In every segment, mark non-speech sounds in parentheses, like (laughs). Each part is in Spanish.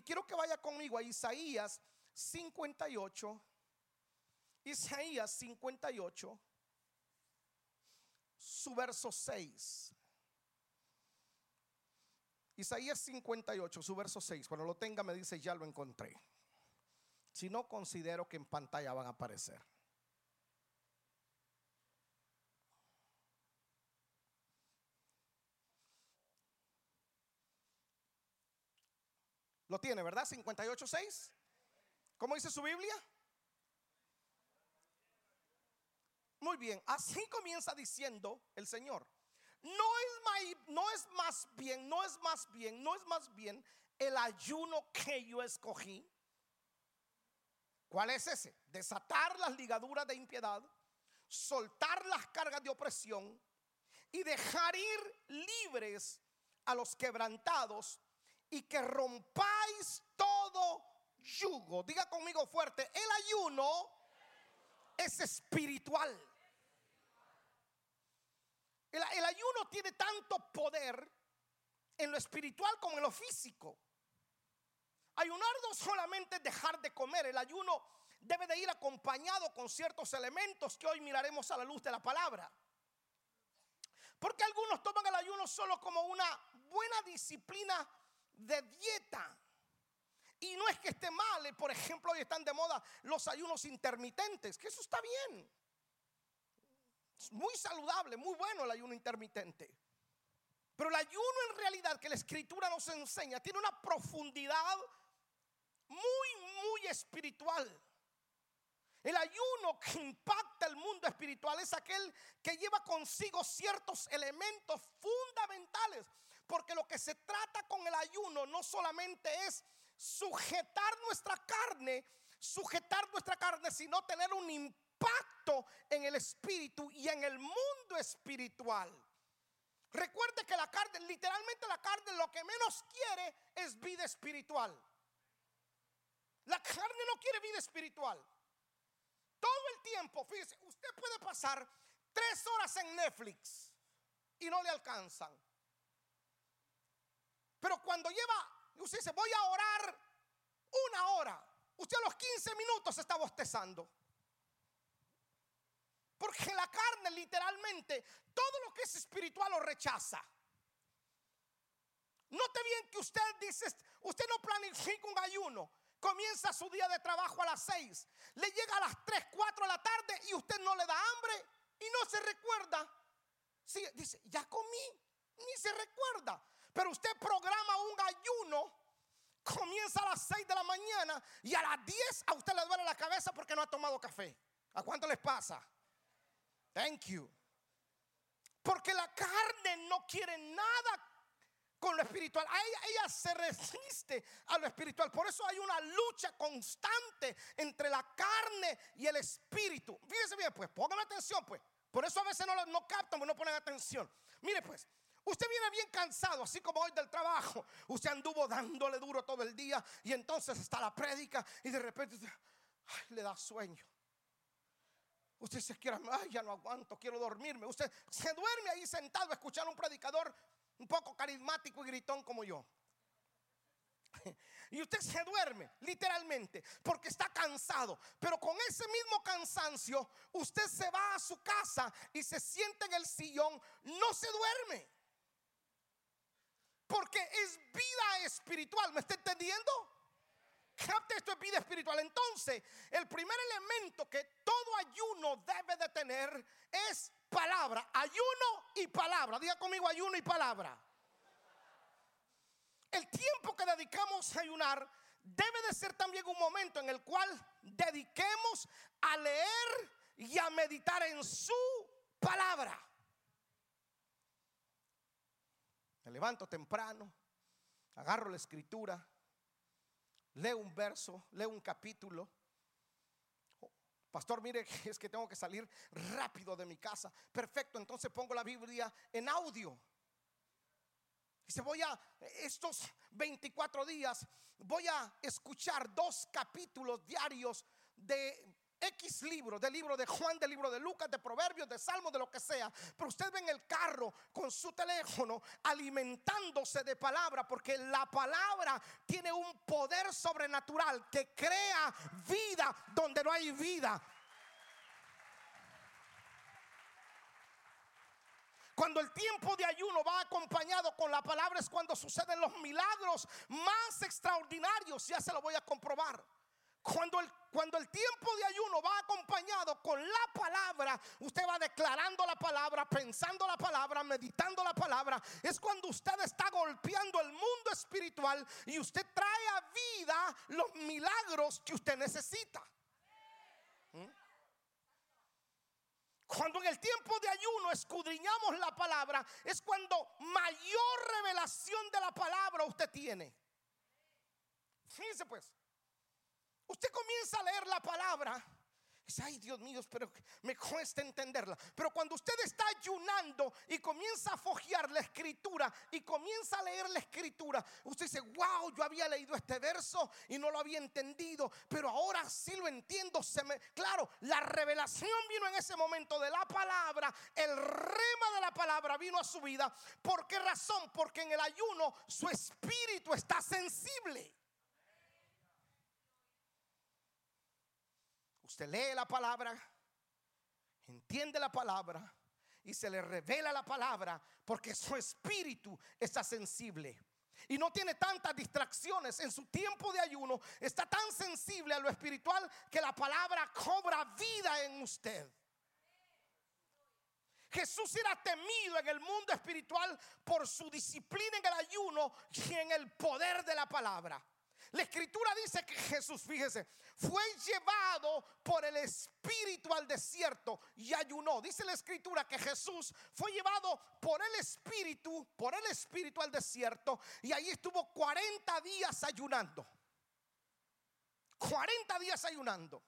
Y quiero que vaya conmigo a Isaías 58. Isaías 58, su verso 6. Isaías 58, su verso 6. Cuando lo tenga me dice, ya lo encontré. Si no, considero que en pantalla van a aparecer. Lo tiene, ¿verdad? 58.6. ¿Cómo dice su Biblia? Muy bien, así (laughs) comienza diciendo el Señor. No es, no es más bien, no es más bien, no es más bien el ayuno que yo escogí. ¿Cuál es ese? Desatar las ligaduras de impiedad, soltar las cargas de opresión y dejar ir libres a los quebrantados y que rompáis todo yugo. Diga conmigo fuerte, el ayuno es espiritual. El, ayuno tiene tanto poder en lo espiritual como en lo físico. Ayunar no solamente es dejar de comer, el ayuno debe de ir acompañado con ciertos elementos que hoy miraremos a la luz de la palabra. Porque algunos toman el ayuno solo como una buena disciplina de dieta. Y no es que esté mal, por ejemplo, hoy están de moda los ayunos intermitentes, que eso está bien. Es muy saludable, muy bueno el ayuno intermitente. Pero el ayuno en realidad que la escritura nos enseña tiene una profundidad muy, muy espiritual. El ayuno que impacta el mundo espiritual es aquel que lleva consigo ciertos elementos fundamentales. Porque lo que se trata con el ayuno no solamente es sujetar nuestra carne, sujetar nuestra carne, sino tener un impacto en el espíritu y en el mundo espiritual. Recuerde que la carne, literalmente la carne lo que menos quiere es vida espiritual. La carne no quiere vida espiritual. Todo el tiempo, fíjese, usted puede pasar tres horas en Netflix y no le alcanzan. Pero cuando lleva, usted dice, voy a orar una hora, usted a los 15 minutos está bostezando. Porque la carne literalmente, todo lo que es espiritual lo rechaza. Note bien que usted dice, usted no planifica un ayuno comienza su día de trabajo a las 6, le llega a las 3, 4 de la tarde y usted no le da hambre y no se recuerda. Sí, dice, ya comí, ni se recuerda. Pero usted programa un ayuno, comienza a las 6 de la mañana y a las 10 a usted le duele la cabeza porque no ha tomado café. ¿A cuánto les pasa? Thank you. Porque la carne no quiere nada con lo espiritual. Ella, se resiste a lo espiritual. Por eso hay una lucha constante entre la carne y el espíritu. Fíjese bien, pues, pongan atención, pues. Por eso a veces no, no captan, no ponen atención. Mire, pues, usted viene bien cansado, así como hoy del trabajo. Usted anduvo dándole duro todo el día y entonces está la prédica y de repente le da sueño. Usted se quiere, ay, ya no aguanto, quiero dormirme. Usted se duerme ahí sentado a escuchar a un predicador un poco carismático y gritón como yo. (laughs) Y usted se duerme, literalmente, porque está cansado. Pero con ese mismo cansancio, usted se va a su casa y se siente en el sillón, no se duerme. Porque es vida espiritual, ¿me está entendiendo? Capte esto es vida espiritual. Entonces, el primer elemento que todo ayuno debe de tener es palabra, ayuno y palabra. Diga conmigo ayuno y palabra. El tiempo que dedicamos a ayunar debe de ser también un momento en el cual dediquemos a leer y a meditar en su palabra. Levanto temprano, agarro la escritura, leo un verso, leo un capítulo Pastor, mire, (laughs) es que tengo que salir rápido de mi casa. Perfecto, entonces pongo la Biblia en audio. Dice, voy a, estos 24 días, voy a escuchar dos capítulos diarios de X libro, del libro de Juan, del libro de Lucas, de Proverbios, de Salmos, de lo que sea. Pero usted ve en el carro con su teléfono alimentándose de palabra, porque la palabra tiene un poder sobrenatural que crea vida donde no hay vida. Cuando el tiempo de ayuno va acompañado con la palabra es cuando suceden los milagros más extraordinarios. Ya se lo voy a comprobar. Cuando el, cuando el tiempo de ayuno va acompañado con la palabra, usted va declarando la palabra, pensando la palabra, meditando la palabra. Es cuando usted está golpeando el mundo espiritual y usted trae a vida los milagros que usted necesita. ¿Mm? Cuando en el tiempo de ayuno escudriñamos la palabra, es cuando mayor revelación de la palabra usted tiene. Fíjense pues, usted comienza a leer la palabra ay Dios mío, pero me cuesta entenderla. Pero cuando usted está ayunando y comienza a fojear la escritura y comienza a leer la escritura, usted dice, wow, yo había leído este verso y no lo había entendido, pero ahora sí lo entiendo. Claro, la revelación vino en ese momento de la palabra, el rema de la palabra vino a su vida. ¿Por qué razón? Porque en el ayuno su espíritu está sensible. Usted lee la palabra, entiende la palabra y se le revela la palabra porque su espíritu está sensible. Y no tiene tantas distracciones en su tiempo de ayuno. Está tan sensible a lo espiritual que la palabra cobra vida en usted. Jesús era temido en el mundo espiritual por su disciplina en el ayuno y en el poder de la palabra. La escritura dice que Jesús, fíjese, fue llevado por el Espíritu al desierto y ayunó. Dice la escritura que Jesús fue llevado por el Espíritu, por el Espíritu al desierto y ahí estuvo 40 días ayunando. 40 días ayunando.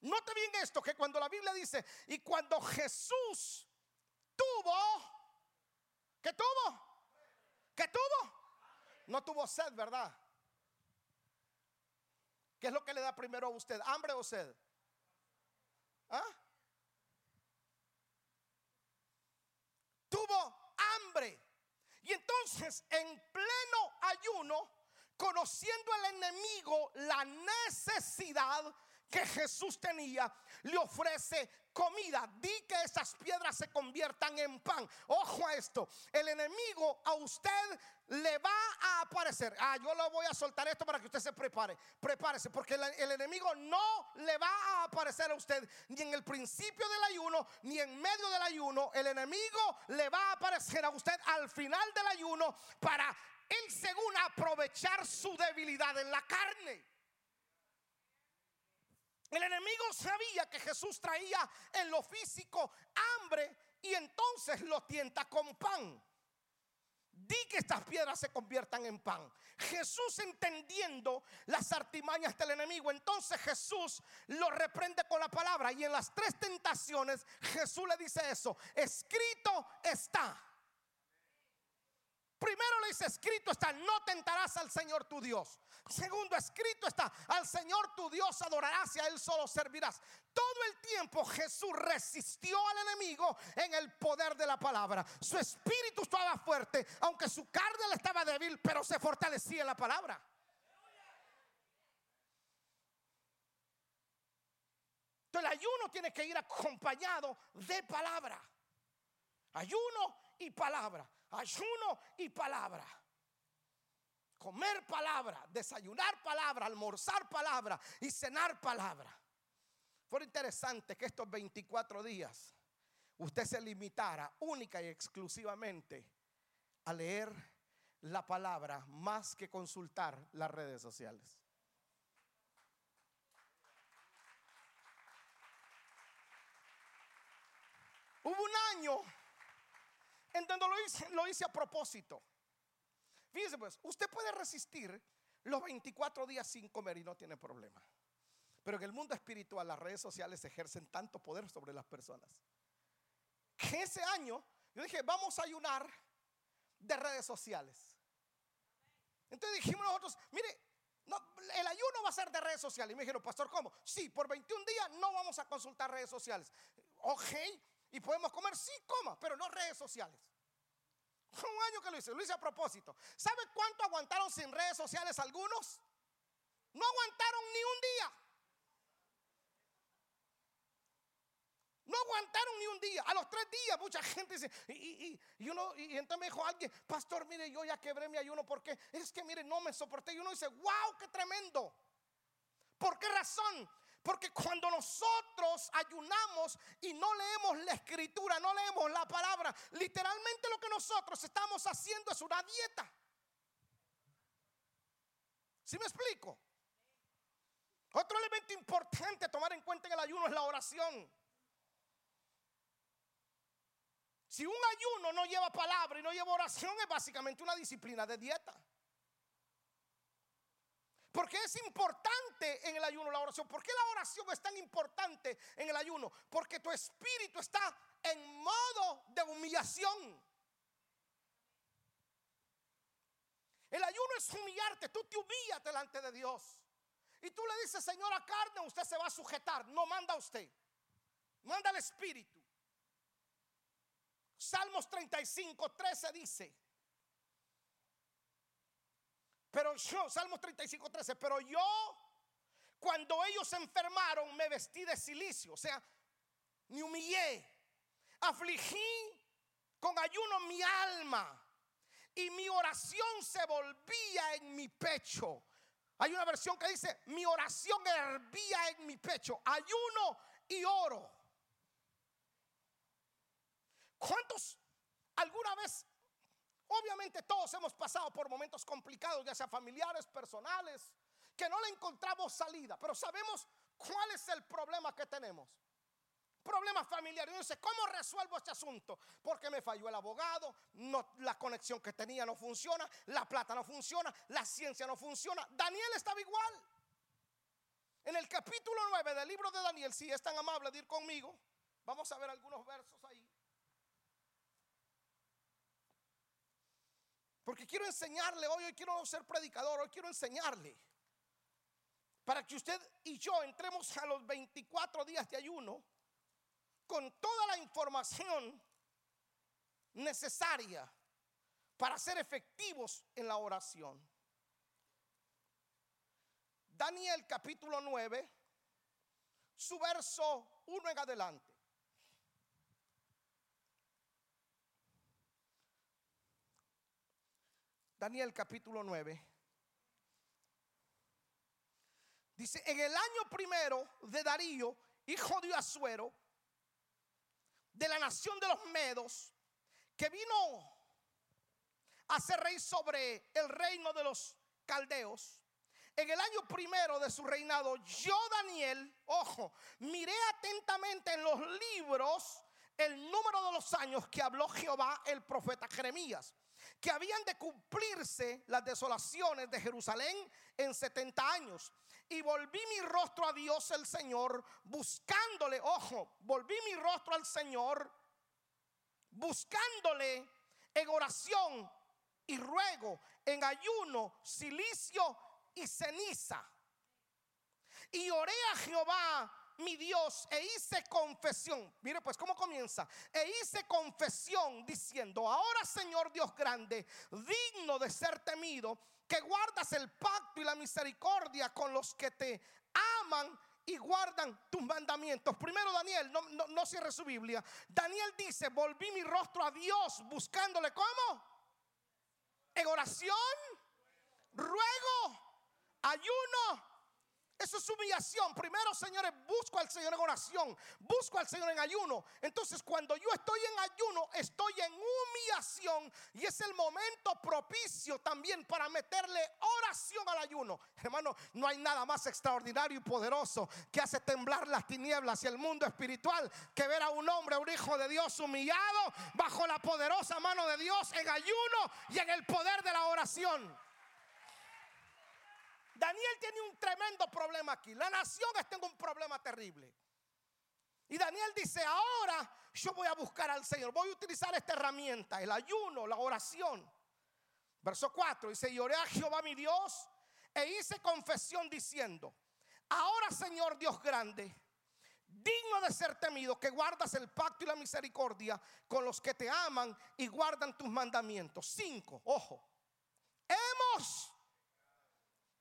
Note bien esto, que cuando la Biblia dice, y cuando Jesús tuvo, ¿qué tuvo? ¿Qué tuvo? No tuvo sed, ¿verdad? ¿Qué es lo que le da primero a usted? ¿Hambre o sed? ¿Ah? Tuvo hambre. Y entonces en pleno ayuno, conociendo al enemigo la necesidad que Jesús tenía, le ofrece comida. Di que esas piedras se conviertan en pan. Ojo a esto. El enemigo a usted le va a aparecer. Ah, yo lo voy a soltar esto para que usted se prepare. Prepárese, porque el, enemigo no le va a aparecer a usted ni en el principio del ayuno, ni en medio del ayuno. El enemigo le va a aparecer a usted al final del ayuno para él según aprovechar su debilidad en la carne. El enemigo sabía que Jesús traía en lo físico hambre y entonces lo tienta con pan. Di que estas piedras se conviertan en pan. Jesús entendiendo las artimañas del enemigo, entonces Jesús lo reprende con la palabra y en las tres tentaciones Jesús le dice eso, escrito está. Primero le dice, escrito está, no tentarás al Señor tu Dios. Segundo, escrito está, al Señor tu Dios adorarás y a Él solo servirás. Todo el tiempo Jesús resistió al enemigo en el poder de la palabra. Su espíritu estaba fuerte, aunque su carne le estaba débil, pero se fortalecía la palabra. Entonces el ayuno tiene que ir acompañado de palabra. Ayuno y palabra ayuno y palabra. Comer palabra, desayunar palabra, almorzar palabra y cenar palabra. Fue interesante que estos 24 días usted se limitara única y exclusivamente a leer la palabra más que consultar las redes sociales. Hubo un año Entiendo, lo hice, a propósito. Fíjese pues, usted puede resistir los 24 días sin comer y no tiene problema. Pero en el mundo espiritual las redes sociales ejercen tanto poder sobre las personas. Que ese año yo dije, vamos a ayunar de redes sociales. Entonces dijimos nosotros, mire, el ayuno va a ser de redes sociales. Y me dijeron, pastor, ¿cómo? Sí, por 21 días no vamos a consultar redes sociales. Ok, y podemos comer, sí, coma, pero no redes sociales. (laughs) Un año que lo hice, lo hice a propósito. ¿Sabe cuánto aguantaron sin redes sociales algunos? No aguantaron ni un día. No aguantaron ni un día. A los tres días mucha gente dice, y, y, uno, y entonces me dijo alguien, pastor, mire, yo ya quebré mi ayuno porque es que, mire, no me soporté. Y uno dice, wow, qué tremendo. ¿Por qué razón? Porque cuando nosotros ayunamos y no leemos la escritura, no leemos la palabra, literalmente lo que nosotros estamos haciendo es una dieta. ¿Sí me explico? Otro elemento importante tomar en cuenta en el ayuno es la oración. Si un ayuno no lleva palabra y no lleva oración, es básicamente una disciplina de dieta. Porque es importante en el ayuno la oración. ¿Por qué la oración es tan importante en el ayuno? Porque tu espíritu está en modo de humillación. El ayuno es humillarte. Tú te humillas delante de Dios. Y tú le dices, señora carne, usted se va a sujetar. No manda usted. Manda el espíritu. Salmos 35, 13 dice. Pero yo, Salmos 35, 13, pero yo, cuando ellos se enfermaron, me vestí de silicio, o sea, me humillé, afligí con ayuno mi alma y mi oración se volvía en mi pecho. Hay una versión que dice, mi oración hervía en mi pecho, ayuno y oro. ¿Cuántos alguna vez, obviamente todos hemos pasado por momentos complicados, ya sea familiares, personales, que no le encontramos salida, pero sabemos cuál es el problema que tenemos? Problema familiar. Y dice, ¿cómo resuelvo este asunto? Porque me falló el abogado, no, la conexión que tenía no funciona, la plata no funciona, la ciencia no funciona. Daniel estaba igual. En el capítulo 9 del libro de Daniel, si es tan amable de ir conmigo, vamos a ver algunos versos ahí. Porque quiero enseñarle hoy, hoy quiero ser predicador, hoy quiero enseñarle. Para que usted y yo entremos a los 24 días de ayuno con toda la información necesaria para ser efectivos en la oración. Daniel capítulo 9, su verso 1 en adelante. Daniel capítulo 9. Dice, en el año primero de Darío, hijo de Azuero, de la nación de los Medos, que vino a ser rey sobre el reino de los caldeos, en el año primero de su reinado, yo Daniel, ojo, miré atentamente en los libros el número de los años que habló Jehová el profeta Jeremías que habían de cumplirse las desolaciones de Jerusalén en 70 años. Y volví mi rostro a Dios el Señor, buscándole, ojo, volví mi rostro al Señor, buscándole en oración y ruego, en ayuno, silicio y ceniza. Y oré a Jehová mi Dios e hice confesión. Mire pues cómo comienza. E hice confesión diciendo, ahora Señor Dios grande, digno de ser temido, que guardas el pacto y la misericordia con los que te aman y guardan tus mandamientos. Primero Daniel, no, no, no cierre su Biblia. Daniel dice, volví mi rostro a Dios buscándole cómo? En oración, ruego, ayuno eso es humillación. Primero, señores, busco al Señor en oración, busco al Señor en ayuno. Entonces, cuando yo estoy en ayuno, estoy en humillación y es el momento propicio también para meterle oración al ayuno. Hermano, no hay nada más extraordinario y poderoso que hace temblar las tinieblas y el mundo espiritual que ver a un hombre, un hijo de Dios humillado bajo la poderosa mano de Dios en ayuno y en el poder de la oración. Daniel tiene un tremendo problema aquí. La nación está un problema terrible. Y Daniel dice, ahora yo voy a buscar al Señor. Voy a utilizar esta herramienta, el ayuno, la oración. Verso 4 dice, y oré a Jehová mi Dios e hice confesión diciendo, ahora Señor Dios grande, digno de ser temido, que guardas el pacto y la misericordia con los que te aman y guardan tus mandamientos. Cinco, ojo, hemos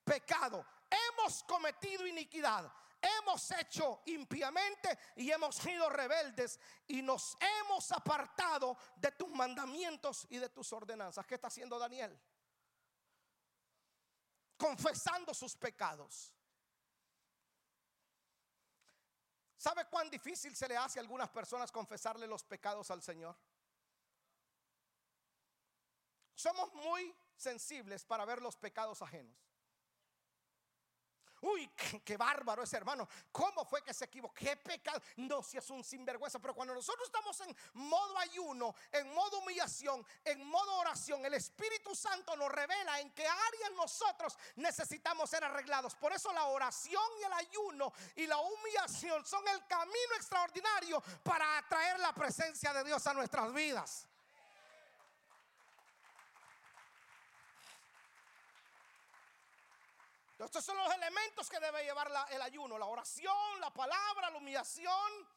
pecado, hemos cometido iniquidad, hemos hecho impiamente y hemos sido rebeldes y nos hemos apartado de tus mandamientos y de tus ordenanzas. ¿Qué está haciendo Daniel? Confesando sus pecados. ¿Sabe cuán difícil se le hace a algunas personas confesarle los pecados al Señor? Somos muy sensibles para ver los pecados ajenos. Uy, qué, bárbaro ese hermano. ¿Cómo fue que se equivocó? ¿Qué pecado? No, si es un sinvergüenza. Pero cuando nosotros estamos en modo ayuno, en modo humillación, en modo oración, el Espíritu Santo nos revela en qué áreas nosotros necesitamos ser arreglados. Por eso la oración y el ayuno y la humillación son el camino extraordinario para atraer la presencia de Dios a nuestras vidas. Estos son los elementos que debe llevar el ayuno, la oración, la palabra, la humillación.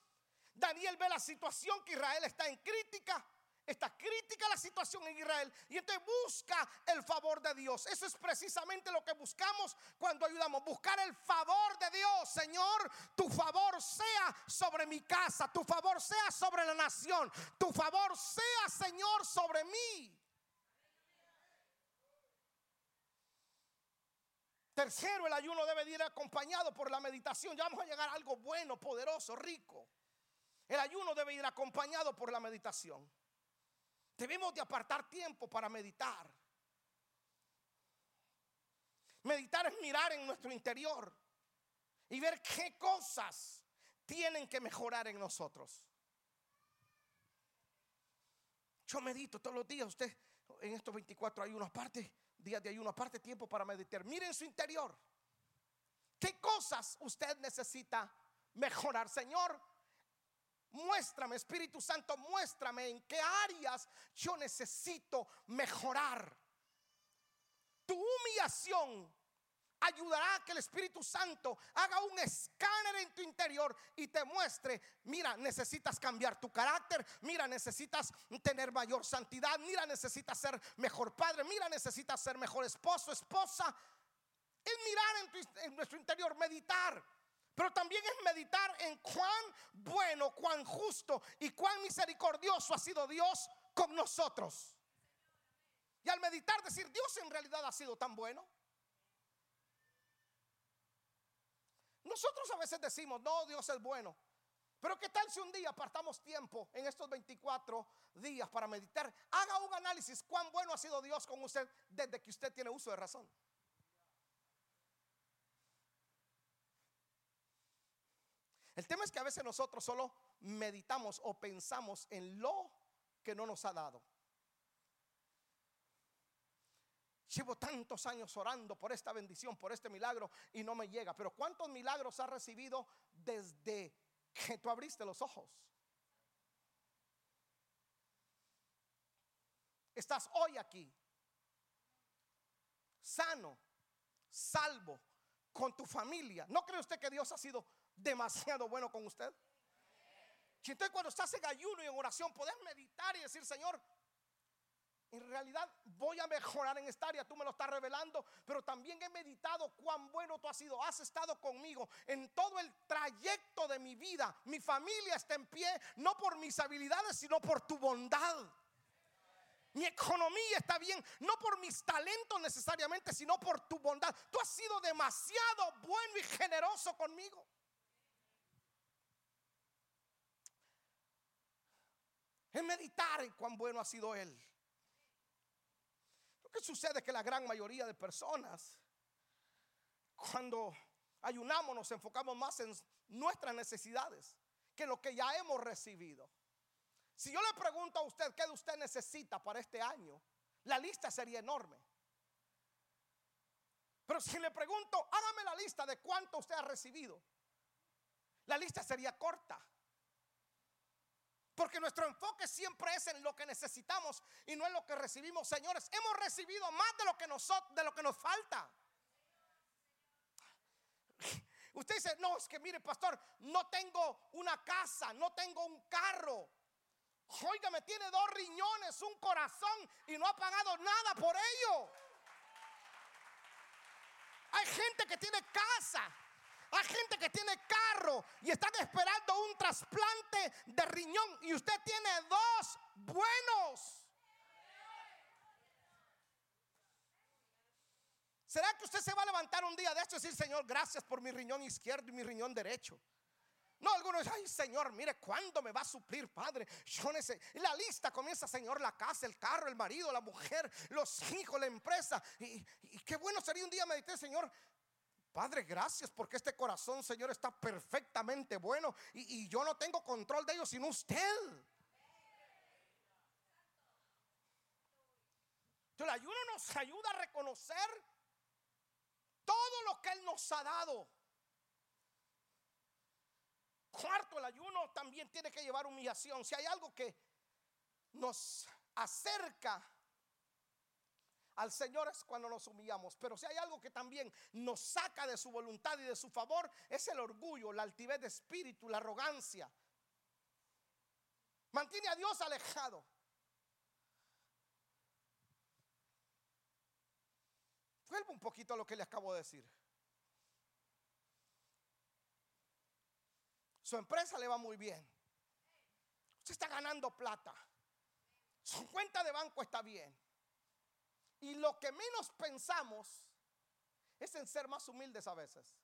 Daniel ve la situación que Israel está en crítica. Está crítica la situación en Israel y entonces busca el favor de Dios. Eso es precisamente lo que buscamos cuando ayudamos. Buscar el favor de Dios. Señor, tu favor sea sobre mi casa. Tu favor sea sobre la nación. Tu favor sea, Señor, sobre mí. Tercero, el ayuno debe ir acompañado por la meditación. Ya vamos a llegar a algo bueno, poderoso, rico. El ayuno debe ir acompañado por la meditación. Debemos de apartar tiempo para meditar. Meditar es mirar en nuestro interior y ver qué cosas tienen que mejorar en nosotros. Yo medito todos los días, usted en estos 24 ayunos, aparte días de ayuno, aparte tiempo para meditar. Miren su interior. ¿Qué cosas usted necesita mejorar? Señor, muéstrame, Espíritu Santo, muéstrame en qué áreas yo necesito mejorar. Tu humillación ayudará a que el Espíritu Santo haga un escáner en tu interior y te muestre, mira, necesitas cambiar tu carácter, mira, necesitas tener mayor santidad, mira, necesitas ser mejor padre, mira, necesitas ser mejor esposo, esposa. Es mirar en, en nuestro interior, meditar. Pero también es meditar en cuán bueno, cuán justo y cuán misericordioso ha sido Dios con nosotros. Y al meditar decir, Dios en realidad ha sido tan bueno. Nosotros a veces decimos, no, Dios es bueno. Pero ¿qué tal si un día apartamos tiempo en estos 24 días para meditar? Haga un análisis cuán bueno ha sido Dios con usted desde que usted tiene uso de razón. El tema es que a veces nosotros solo meditamos o pensamos en lo que no nos ha dado. Llevo tantos años orando por esta bendición, por este milagro y no me llega. Pero ¿cuántos milagros has recibido desde que tú abriste los ojos? Estás hoy aquí, sano, salvo, con tu familia. ¿No cree usted que Dios ha sido demasiado bueno con usted? Si entonces cuando estás en ayuno y en oración, Puedes meditar y decir, Señor, en realidad voy a mejorar en esta área, tú me lo estás revelando, pero también he meditado cuán bueno tú has sido, has estado conmigo en todo el trayecto de mi vida. Mi familia está en pie, no por mis habilidades, sino por tu bondad. Mi economía está bien, no por mis talentos necesariamente, sino por tu bondad. Tú has sido demasiado bueno y generoso conmigo. En meditar cuán bueno ha sido Él. ¿Qué sucede? Que la gran mayoría de personas, cuando ayunamos, nos enfocamos más en nuestras necesidades que lo que ya hemos recibido. Si yo le pregunto a usted qué de usted necesita para este año, la lista sería enorme. Pero si le pregunto, hágame la lista de cuánto usted ha recibido, la lista sería corta. Porque nuestro enfoque siempre es en lo que necesitamos y no en lo que recibimos. Señores, hemos recibido más de lo que nos, de lo que nos falta. Usted dice, no, es que mire, pastor, no tengo una casa, no tengo un carro. Oiga, me tiene dos riñones, un corazón y no ha pagado nada por ello. Hay gente que tiene casa, hay gente que tiene carro y están esperando un trasplante de riñón y usted tiene dos buenos. ¿Será que usted se va a levantar un día de esto y decir, Señor, gracias por mi riñón izquierdo y mi riñón derecho? No, algunos ay Señor, mire, ¿cuándo me va a suplir, Padre? Yo. La lista comienza, Señor, la casa, el carro, el marido, la mujer, los hijos, la empresa. Y, qué bueno sería un día meditar, Señor. Padre, gracias porque este corazón, Señor, está perfectamente bueno y, yo no tengo control de ellos sino usted. Entonces, el ayuno nos ayuda a reconocer todo lo que Él nos ha dado. Cuarto, el ayuno también tiene que llevar humillación. Si hay algo que nos acerca al Señor es cuando nos humillamos. Pero si hay algo que también nos saca de su voluntad y de su favor, es el orgullo, la altivez de espíritu, la arrogancia. Mantiene a Dios alejado. Vuelvo un poquito a lo que le acabo de decir. Su empresa le va muy bien. Usted está ganando plata. Su cuenta de banco está bien. Y lo que menos pensamos es en ser más humildes a veces.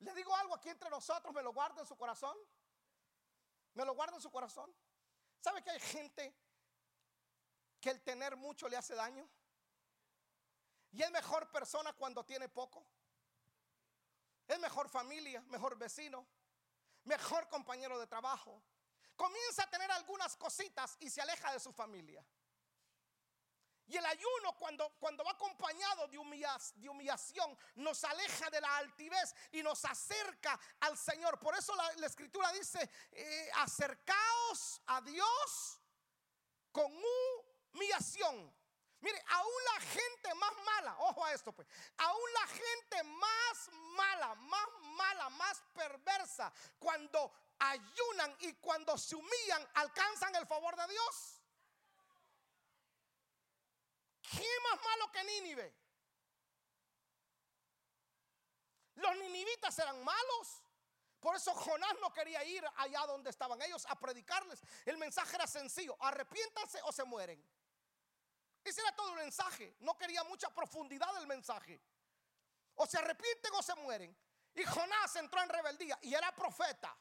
Le digo algo aquí entre nosotros, me lo guardo en su corazón. Me lo guardo en su corazón. ¿Sabe que hay gente que el tener mucho le hace daño? Y es mejor persona cuando tiene poco. Es mejor familia, mejor vecino, mejor compañero de trabajo. Comienza a tener algunas cositas y se aleja de su familia. Y el ayuno cuando, cuando va acompañado de, humillación nos aleja de la altivez y nos acerca al Señor. Por eso la, escritura dice, eh, acercaos a Dios con humillación. Mire, aún la gente más mala, ojo a esto pues, aún la gente más mala, más mala, más perversa, cuando ayunan y cuando se humillan, alcanzan el favor de Dios. ¿Quién más malo que Nínive? Los ninivitas eran malos. Por eso Jonás no quería ir allá donde estaban ellos a predicarles. El mensaje era sencillo, arrepiéntanse o se mueren. Ese era todo el mensaje. No quería mucha profundidad del mensaje. O se arrepienten o se mueren. Y Jonás entró en rebeldía y era profeta.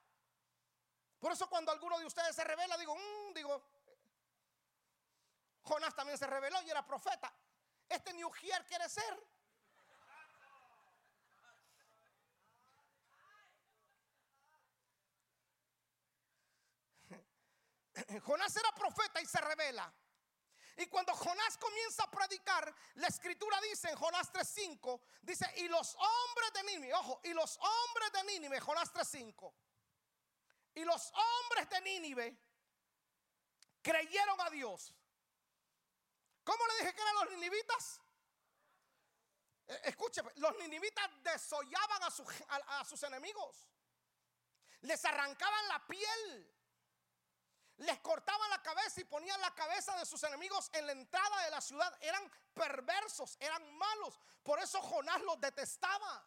Por eso cuando alguno de ustedes se revela, digo, mm", digo, Jonás también se reveló y era profeta. Este Ujier quiere ser. (laughs) Jonás era profeta y se revela. Y cuando Jonás comienza a predicar, la escritura dice en Jonás 3.5, dice, y los hombres de Nínive, ojo, y los hombres de Nínive, Jonás 3.5, y los hombres de Nínive creyeron a Dios. ¿Cómo le dije que eran los ninivitas? Eh, escúcheme, los ninivitas desollaban a, a sus enemigos, les arrancaban la piel les cortaban la cabeza y ponían la cabeza de sus enemigos en la entrada de la ciudad. Eran perversos, eran malos. Por eso Jonás los detestaba.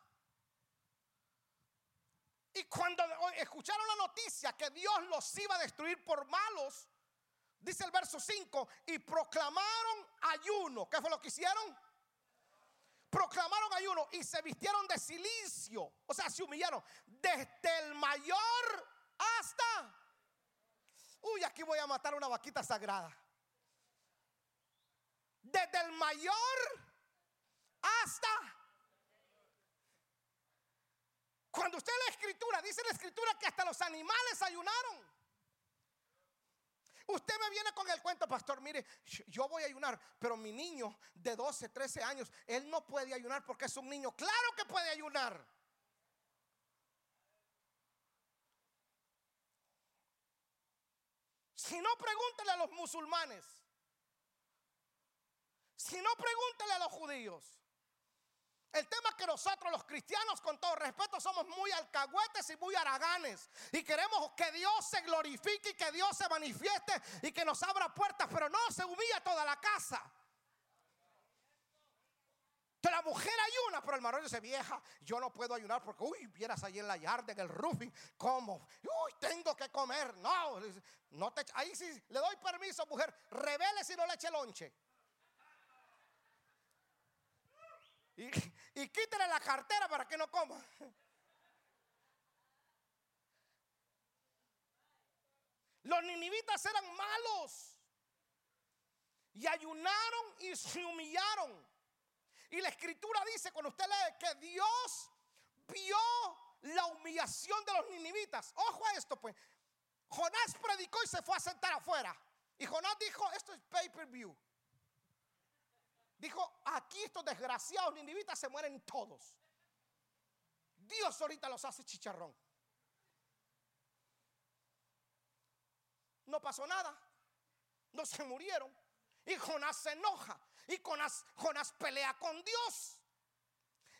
Y cuando escucharon la noticia que Dios los iba a destruir por malos, dice el verso 5, y proclamaron ayuno. ¿Qué fue lo que hicieron? Proclamaron ayuno y se vistieron de silicio. O sea, se humillaron desde el mayor hasta Uy, aquí voy a matar una vaquita sagrada. Desde el mayor hasta... Cuando usted la escritura, dice la escritura que hasta los animales ayunaron. Usted me viene con el cuento, pastor, mire, yo voy a ayunar, pero mi niño de 12, 13 años, él no puede ayunar porque es un niño. Claro que puede ayunar. Si no, pregúntele a los musulmanes. Si no, pregúntele a los judíos. El tema es que nosotros los cristianos, con todo respeto, somos muy alcahuetes y muy haraganes. Y queremos que Dios se glorifique y que Dios se manifieste y que nos abra puertas, pero no se humilla toda la casa. la mujer ayuna, pero el marido dice, vieja, yo no puedo ayunar porque, uy, vieras ahí en la yarda, en el roofing, ¿cómo? Uy, tengo que comer. No, no te, ahí sí le doy permiso, mujer, revele si no le eche lonche. Y, y quítale la cartera para que no coma. Los ninivitas eran malos. Y ayunaron y se humillaron. Y la escritura dice, cuando usted lee, que Dios vio la humillación de los ninivitas. Ojo a esto, pues. Jonás predicó y se fue a sentar afuera. Y Jonás dijo, esto es pay per view. Dijo, aquí estos desgraciados ninivitas se mueren todos. Dios ahorita los hace chicharrón. No pasó nada. No se murieron. Y Jonás se enoja. Y Jonás, Jonás pelea con Dios.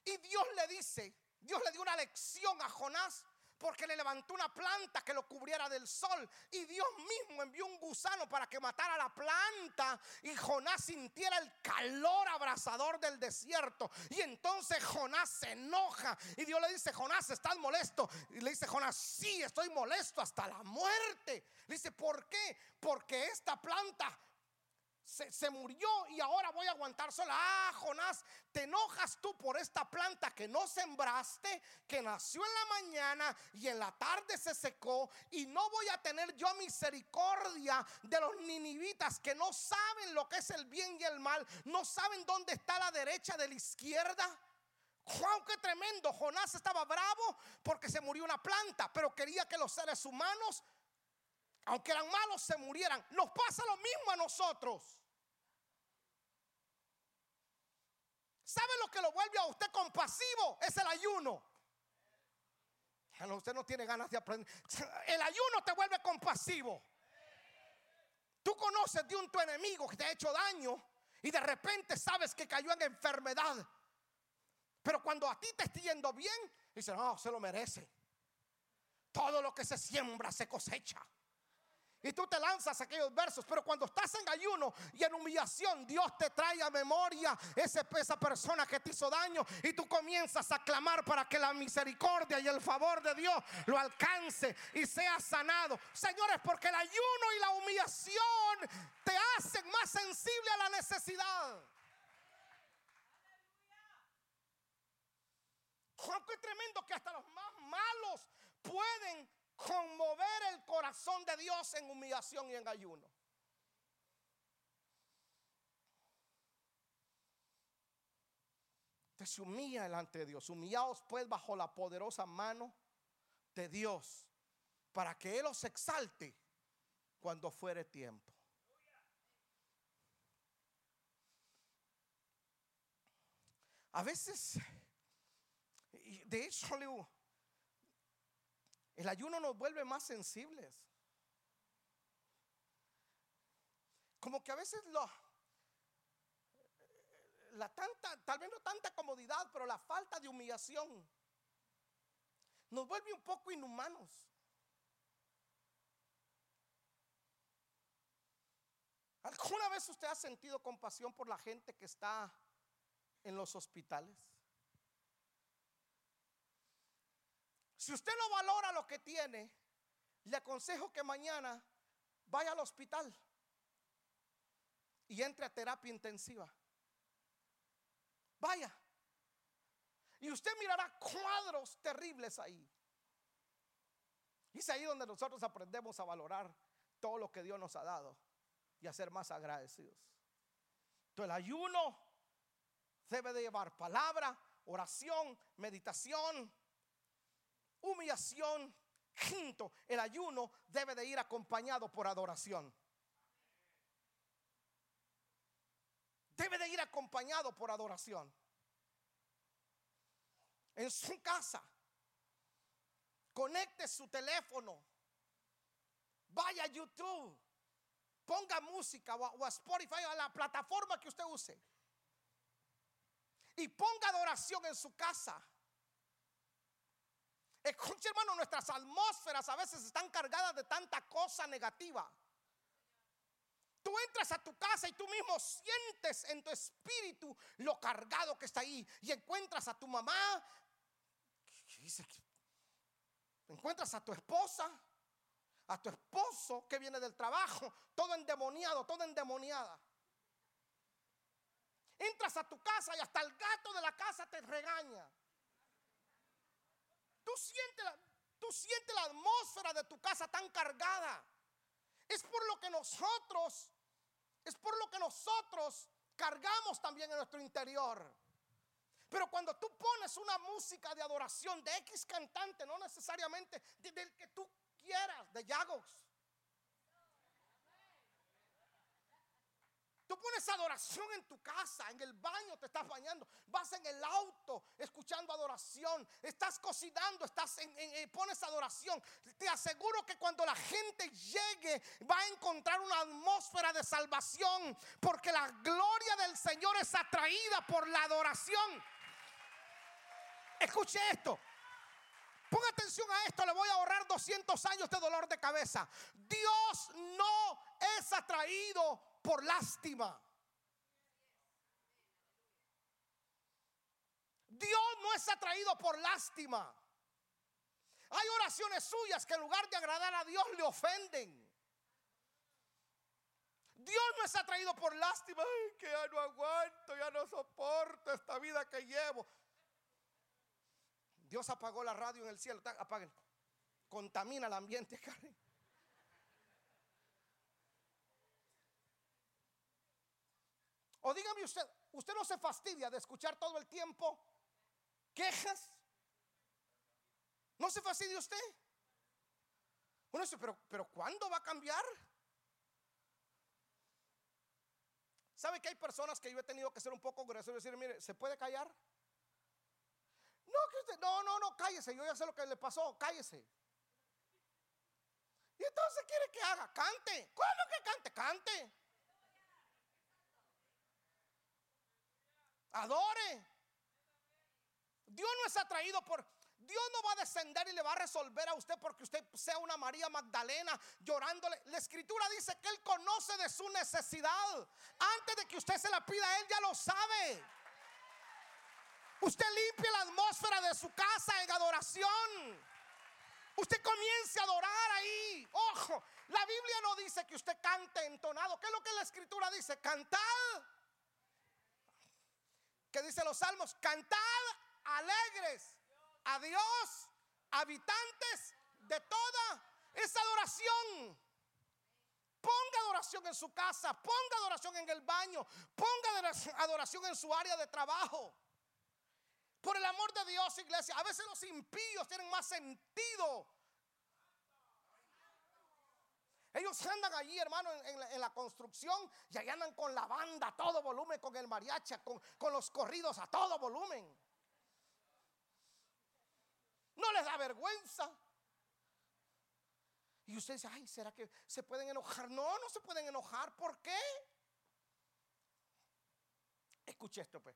Y Dios le dice, Dios le dio una lección a Jonás porque le levantó una planta que lo cubriera del sol. Y Dios mismo envió un gusano para que matara la planta y Jonás sintiera el calor abrasador del desierto. Y entonces Jonás se enoja y Dios le dice, Jonás, ¿estás molesto? Y le dice, Jonás, sí, estoy molesto hasta la muerte. Le dice, ¿por qué? Porque esta planta se, murió y ahora voy a aguantar sola. Ah, Jonás, te enojas tú por esta planta que no sembraste, que nació en la mañana y en la tarde se secó. Y no voy a tener yo misericordia de los ninivitas que no saben lo que es el bien y el mal, no saben dónde está la derecha de la izquierda. Juan, qué tremendo. Jonás estaba bravo porque se murió una planta, pero quería que los seres humanos aunque eran malos, se murieran. Nos pasa lo mismo a nosotros. ¿Sabe lo que lo vuelve a usted compasivo? Es el ayuno. Usted no tiene ganas de aprender. El ayuno te vuelve compasivo. Tú conoces de un tu enemigo que te ha hecho daño y de repente sabes que cayó en enfermedad. Pero cuando a ti te está yendo bien, dice, no, se lo merece. Todo lo que se siembra se cosecha. Y tú te lanzas aquellos versos, pero cuando estás en ayuno y en humillación, Dios te trae a memoria ese, esa persona que te hizo daño y tú comienzas a clamar para que la misericordia y el favor de Dios lo alcance y sea sanado. Señores, porque el ayuno y la humillación te hacen más sensible a la necesidad. Qué tremendo que hasta los más malos pueden conmover el corazón de Dios en humillación y en ayuno. Usted se humilla delante de Dios. Humillaos pues bajo la poderosa mano de Dios para que Él os exalte cuando fuere tiempo. A veces, de hecho, el ayuno nos vuelve más sensibles. Como que a veces la tanta, tal vez no tanta comodidad, pero la falta de humillación nos vuelve un poco inhumanos. ¿Alguna vez usted ha sentido compasión por la gente que está en los hospitales? Si usted no valora lo que tiene, le aconsejo que mañana vaya al hospital y entre a terapia intensiva. Vaya. Y usted mirará cuadros terribles ahí. Y es ahí donde nosotros aprendemos a valorar todo lo que Dios nos ha dado y a ser más agradecidos. Entonces el ayuno debe de llevar palabra, oración, meditación, humillación. Quinto, el ayuno debe de ir acompañado por adoración. Debe de ir acompañado por adoración. En su casa, conecte su teléfono, vaya a YouTube, ponga música o a, Spotify, a la plataforma que usted use. y ponga adoración en su casa. Escuche hermano, nuestras atmósferas a veces están cargadas de tanta cosa negativa. Tú entras a tu casa y tú mismo sientes en tu espíritu lo cargado que está ahí. Y encuentras a tu mamá. Encuentras a tu esposa, a tu esposo que viene del trabajo, todo endemoniado, todo endemoniada. Entras a tu casa y hasta el gato de la casa te regaña. Tú sientes, la, tú sientes la atmósfera de tu casa tan cargada. Es por lo que nosotros, es por lo que nosotros cargamos también en nuestro interior. Pero cuando tú pones una música de adoración de X cantante, no necesariamente del que tú quieras, de Yagos, Tú pones adoración en tu casa, en el baño te estás bañando, vas en el auto escuchando adoración, estás cocinando, estás en, eh, pones adoración. Te aseguro que cuando la gente llegue va a encontrar una atmósfera de salvación, porque la gloria del Señor es atraída por la adoración. Escuche esto. Ponga atención a esto, le voy a ahorrar 200 años de dolor de cabeza. Dios no es atraído por lástima. Dios no es atraído por lástima. Hay oraciones suyas que en lugar de agradar a Dios le ofenden. Dios no es atraído por lástima. Ay, que ya no aguanto, ya no soporto esta vida que llevo. Dios apagó la radio en el cielo. Apaguen. Contamina el ambiente, (laughs) Karen. O dígame usted, ¿usted no se fastidia de escuchar todo el tiempo quejas? ¿No se fastidia usted? Uno dice, pero, pero ¿cuándo va a cambiar? ¿Sabe que hay personas que yo he tenido que ser un poco grueso y decir, mire, ¿se puede callar? No, que usted, no, no, no, cállese, yo ya sé lo que le pasó, cállese. Y entonces quiere que haga, cante. ¿Cuándo que cante? Cante. Adore. Dios no es atraído por... Dios no va a descender y le va a resolver a usted porque usted sea una María Magdalena llorándole. La escritura dice que Él conoce de su necesidad. Antes de que usted se la pida, Él ya lo sabe. Usted limpia la atmósfera de su casa en adoración. Usted comience a adorar ahí. Ojo, la Biblia no dice que usted cante entonado. ¿Qué es lo que la escritura dice? Cantar que dice los salmos, cantad alegres a Dios, habitantes de toda esa adoración. Ponga adoración en su casa, ponga adoración en el baño, ponga adoración en su área de trabajo. Por el amor de Dios, iglesia, a veces los impíos tienen más sentido ellos andan allí, hermano, en, la, construcción y ahí andan con la banda a todo volumen, con el mariachi, con, los corridos a todo volumen. No les da vergüenza. Y usted dice, ay, ¿será que se pueden enojar? No, no se pueden enojar. ¿Por qué? Escuche esto, pues.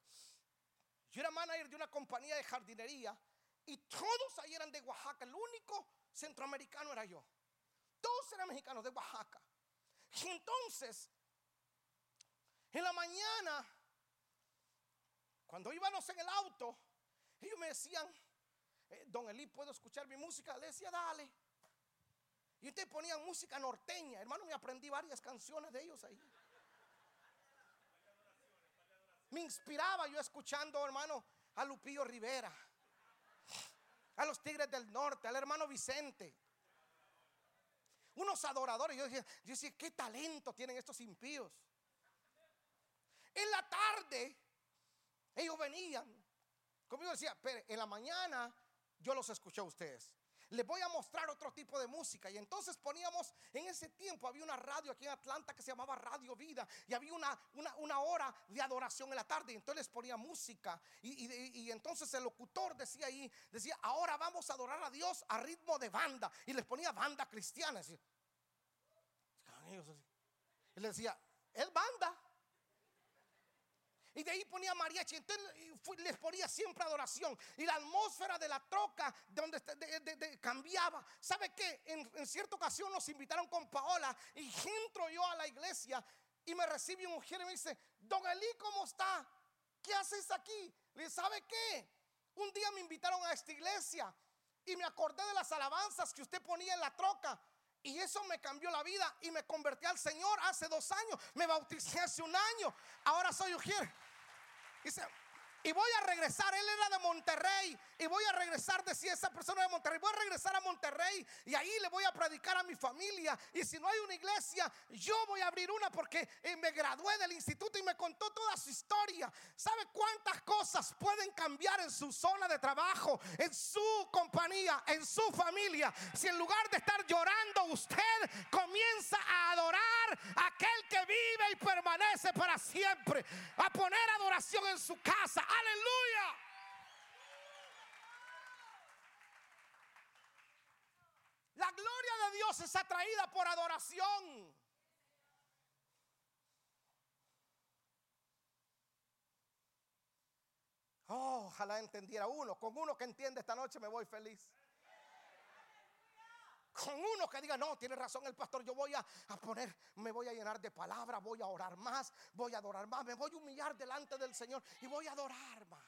Yo era manager de una compañía de jardinería y todos ahí eran de Oaxaca. El único centroamericano era yo. Todos eran mexicanos de Oaxaca. Y entonces, en la mañana, cuando íbamos en el auto, ellos me decían, eh, don Eli, ¿puedo escuchar mi música? Le decía, dale. Y ustedes ponían música norteña. Hermano, me aprendí varias canciones de ellos ahí. Me inspiraba yo escuchando, hermano, a Lupillo Rivera, a los Tigres del Norte, al hermano Vicente unos adoradores. Yo decía, yo decía, qué talento tienen estos impíos. En la tarde, ellos venían. Como yo decía, pero en la mañana yo los escuché a ustedes. Les voy a mostrar otro tipo de música. Y entonces poníamos, en ese tiempo había una radio aquí en Atlanta que se llamaba Radio Vida. Y había una, una, hora de adoración en la tarde. Y entonces les ponía música. Y, entonces el locutor decía ahí, decía, ahora vamos a adorar a Dios a ritmo de banda. Y les ponía banda cristiana. Y les decía, es banda. Y de ahí ponía mariachi. Entonces les ponía siempre adoración. Y la atmósfera de la troca donde cambiaba. ¿Sabe qué? En, cierta ocasión nos invitaron con Paola. Y entro yo a la iglesia. Y me recibe un mujer y me dice: Don Eli, ¿cómo está? ¿Qué haces aquí? Le ¿sabe qué? Un día me invitaron a esta iglesia. Y me acordé de las alabanzas que usted ponía en la troca. Y eso me cambió la vida y me convertí al Señor hace dos años. Me bauticé hace un año. Ahora soy Ujier. Dice, y voy a regresar. Él era de Monterrey. Y voy a regresar, decía esa persona de Monterrey. Voy a regresar a Monterrey. Y ahí le voy a predicar a mi familia. Y si no hay una iglesia, yo voy a abrir una porque eh, me gradué del instituto y me contó toda su historia. ¿Sabe cuántas cosas pueden cambiar en su zona de trabajo, en su compañía, en su familia? Si en lugar de estar llorando, usted comienza a adorar a aquel que vive y permanece para siempre. A poner adoración en su casa Aleluya. La gloria de Dios es atraída por adoración. Oh, ojalá entendiera uno. Con uno que entiende esta noche me voy feliz. Con uno que diga, no, tiene razón el pastor, yo voy a, poner, me voy a llenar de palabras, voy a orar más, voy a adorar más, me voy a humillar delante del Señor y voy a adorar más.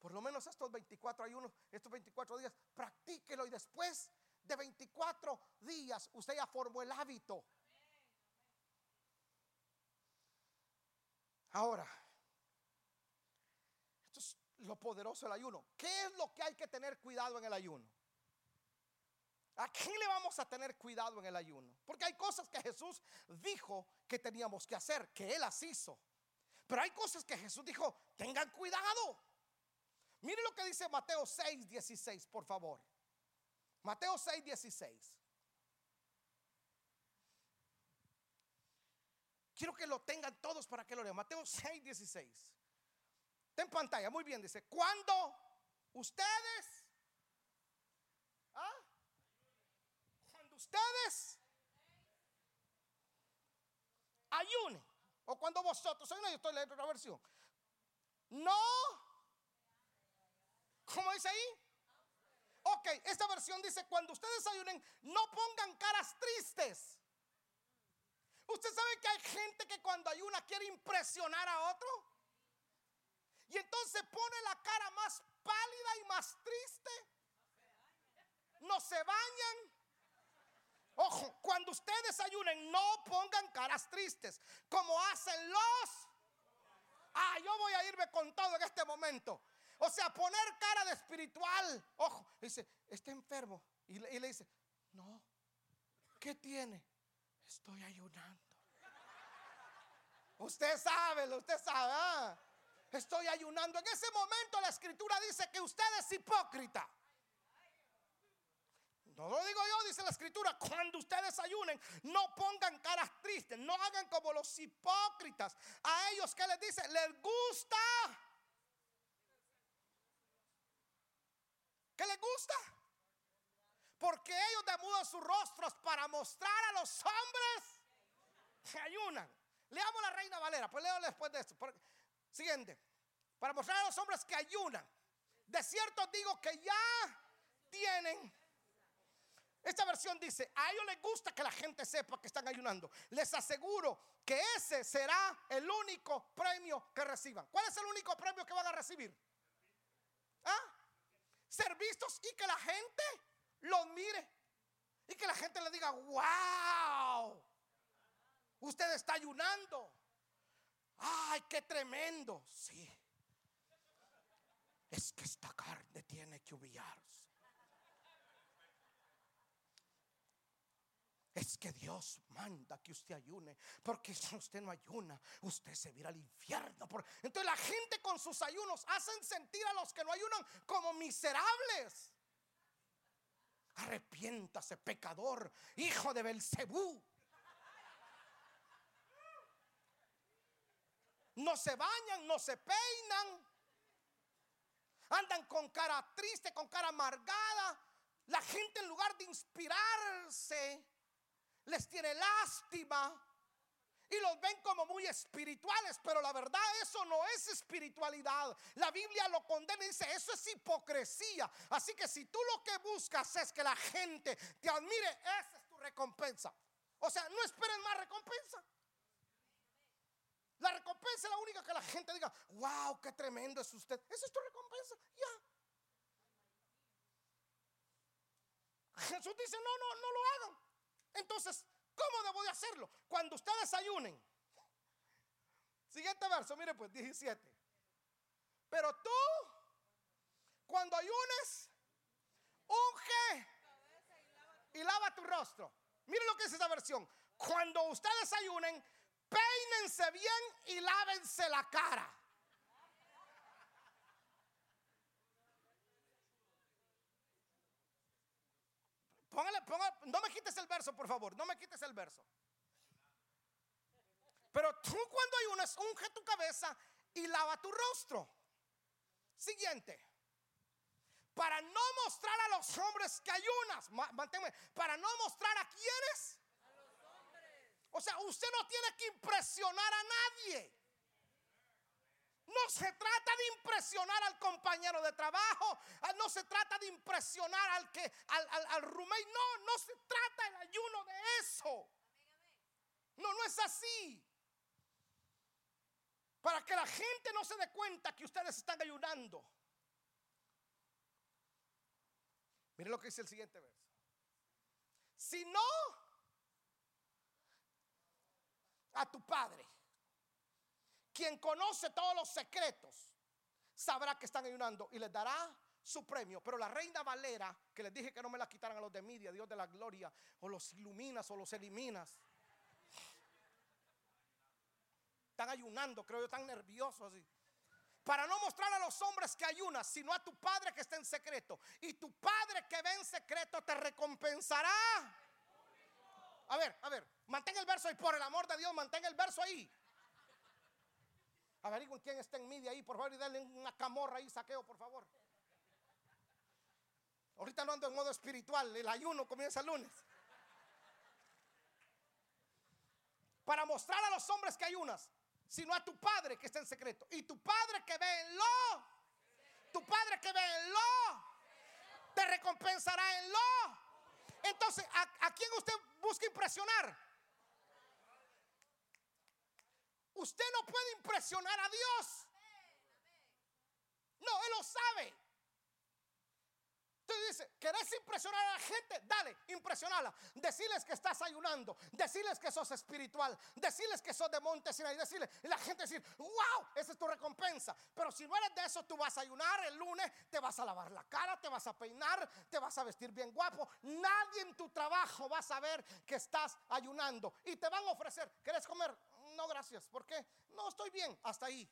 Por lo menos estos 24 ayunos, estos 24 días, practíquelo y después de 24 días usted ya formó el hábito. Ahora, lo poderoso del ayuno. ¿Qué es lo que hay que tener cuidado en el ayuno? ¿A quién le vamos a tener cuidado en el ayuno? Porque hay cosas que Jesús dijo que teníamos que hacer, que Él las hizo. Pero hay cosas que Jesús dijo, tengan cuidado. Mire lo que dice Mateo 6, 16, por favor. Mateo 6, 16. Quiero que lo tengan todos para que lo lean. Mateo 6, 16 en pantalla, muy bien, dice, cuando ustedes, ¿ah? cuando ustedes ayunen, o cuando vosotros, yo estoy leyendo otra versión, no, ¿cómo dice ahí? Ok, esta versión dice, cuando ustedes ayunen, no pongan caras tristes. Usted sabe que hay gente que cuando ayuna quiere impresionar a otro. Y entonces pone la cara más pálida y más triste. No se bañan. Ojo, cuando ustedes ayunen, no pongan caras tristes, como hacen los. Ah, yo voy a irme con todo en este momento. O sea, poner cara de espiritual. Ojo, dice, está enfermo. Y le, dice, no, ¿qué tiene? Estoy ayunando. Usted sabe, usted sabe. ¿ah? Estoy ayunando. En ese momento la escritura dice que usted es hipócrita. No lo digo yo, dice la escritura. Cuando ustedes ayunen, no pongan caras tristes. No hagan como los hipócritas. A ellos que les dice, les gusta. ¿Qué les gusta? Porque ellos demudan sus rostros para mostrar a los hombres que ayunan. Leamos la Reina Valera, pues leo después de esto. Siguiente. Para mostrar a los hombres que ayunan. De cierto digo que ya tienen. Esta versión dice, a ellos les gusta que la gente sepa que están ayunando. Les aseguro que ese será el único premio que reciban. ¿Cuál es el único premio que van a recibir? ¿Ah? Ser vistos y que la gente los mire. Y que la gente le diga, wow, usted está ayunando. Ay, qué tremendo. Sí. Es que esta carne tiene que humillarse. Es que Dios manda que usted ayune. Porque si usted no ayuna, usted se vira al infierno. Entonces la gente con sus ayunos hacen sentir a los que no ayunan como miserables. Arrepiéntase, pecador, hijo de Belcebú. No se bañan, no se peinan, andan con cara triste, con cara amargada. La gente en lugar de inspirarse, les tiene lástima. y los ven como muy espirituales, pero la verdad eso no es espiritualidad. La Biblia lo condena y dice, eso es hipocresía. Así que si tú lo que buscas es que la gente te admire, esa es tu recompensa. O sea, no esperen más recompensa. La recompensa es la única que la gente diga, wow, qué tremendo es usted. Esa es tu recompensa. Ya. Jesús dice, no, no, no lo hagan. Entonces, ¿cómo debo de hacerlo? Cuando ustedes ayunen. Siguiente verso, mire pues, 17. Pero tú, cuando ayunes, unge y lava tu rostro. Mire lo que dice esta versión. Cuando ustedes ayunen, peínense bien y lávense la cara. Póngale, póngale, no me quites el verso, por favor, no me quites el verso. Pero tú cuando ayunas, unge tu cabeza y lava tu rostro. Siguiente. Para no mostrar a los hombres que ayunas, manténme, para no mostrar a quienes. O sea, usted no tiene que impresionar a nadie. No se trata de impresionar al compañero de trabajo, ah, no se trata de impresionar al que al, al, no, no se trata el ayuno de eso. No, no es así. Para que la gente no se dé cuenta que ustedes están ayunando. Mire lo que dice el siguiente verso. Si no, a tu padre quien conoce todos los secretos sabrá que están ayunando y les dará su premio. Pero la reina Valera, que les dije que no me la quitaran a los de media, Dios de la gloria, o los iluminas o los eliminas. Están ayunando, creo yo, están nerviosos así. Para no mostrar a los hombres que ayunas, sino a tu padre que está en secreto. Y tu padre que ve en secreto te recompensará. A ver, a ver, mantén el verso ahí, por el amor de Dios, mantén el verso ahí. Averigüen quién está en media ahí, por favor, y denle una camorra ahí, saqueo, por favor. Ahorita no ando en modo espiritual, el ayuno comienza el lunes. Para mostrar a los hombres que ayunas, sino a tu padre que está en secreto. Y tu padre que ve en lo, tu padre que ve en lo, te recompensará en lo. Entonces, ¿a, a quién usted busca impresionar? Usted no puede impresionar a Dios. No, Él lo sabe. Usted dice, ¿querés impresionar a la gente? Dale, impresionala. Decirles que estás ayunando. Decirles que sos espiritual. Decirles que sos de monte Y decirle, y la gente decir, wow, esa es tu recompensa. Pero si no eres de eso, tú vas a ayunar el lunes, te vas a lavar la cara, te vas a peinar, te vas a vestir bien guapo. Nadie en tu trabajo va a saber que estás ayunando. Y te van a ofrecer, ¿querés comer? No, gracias. ¿Por qué? No, estoy bien. Hasta ahí.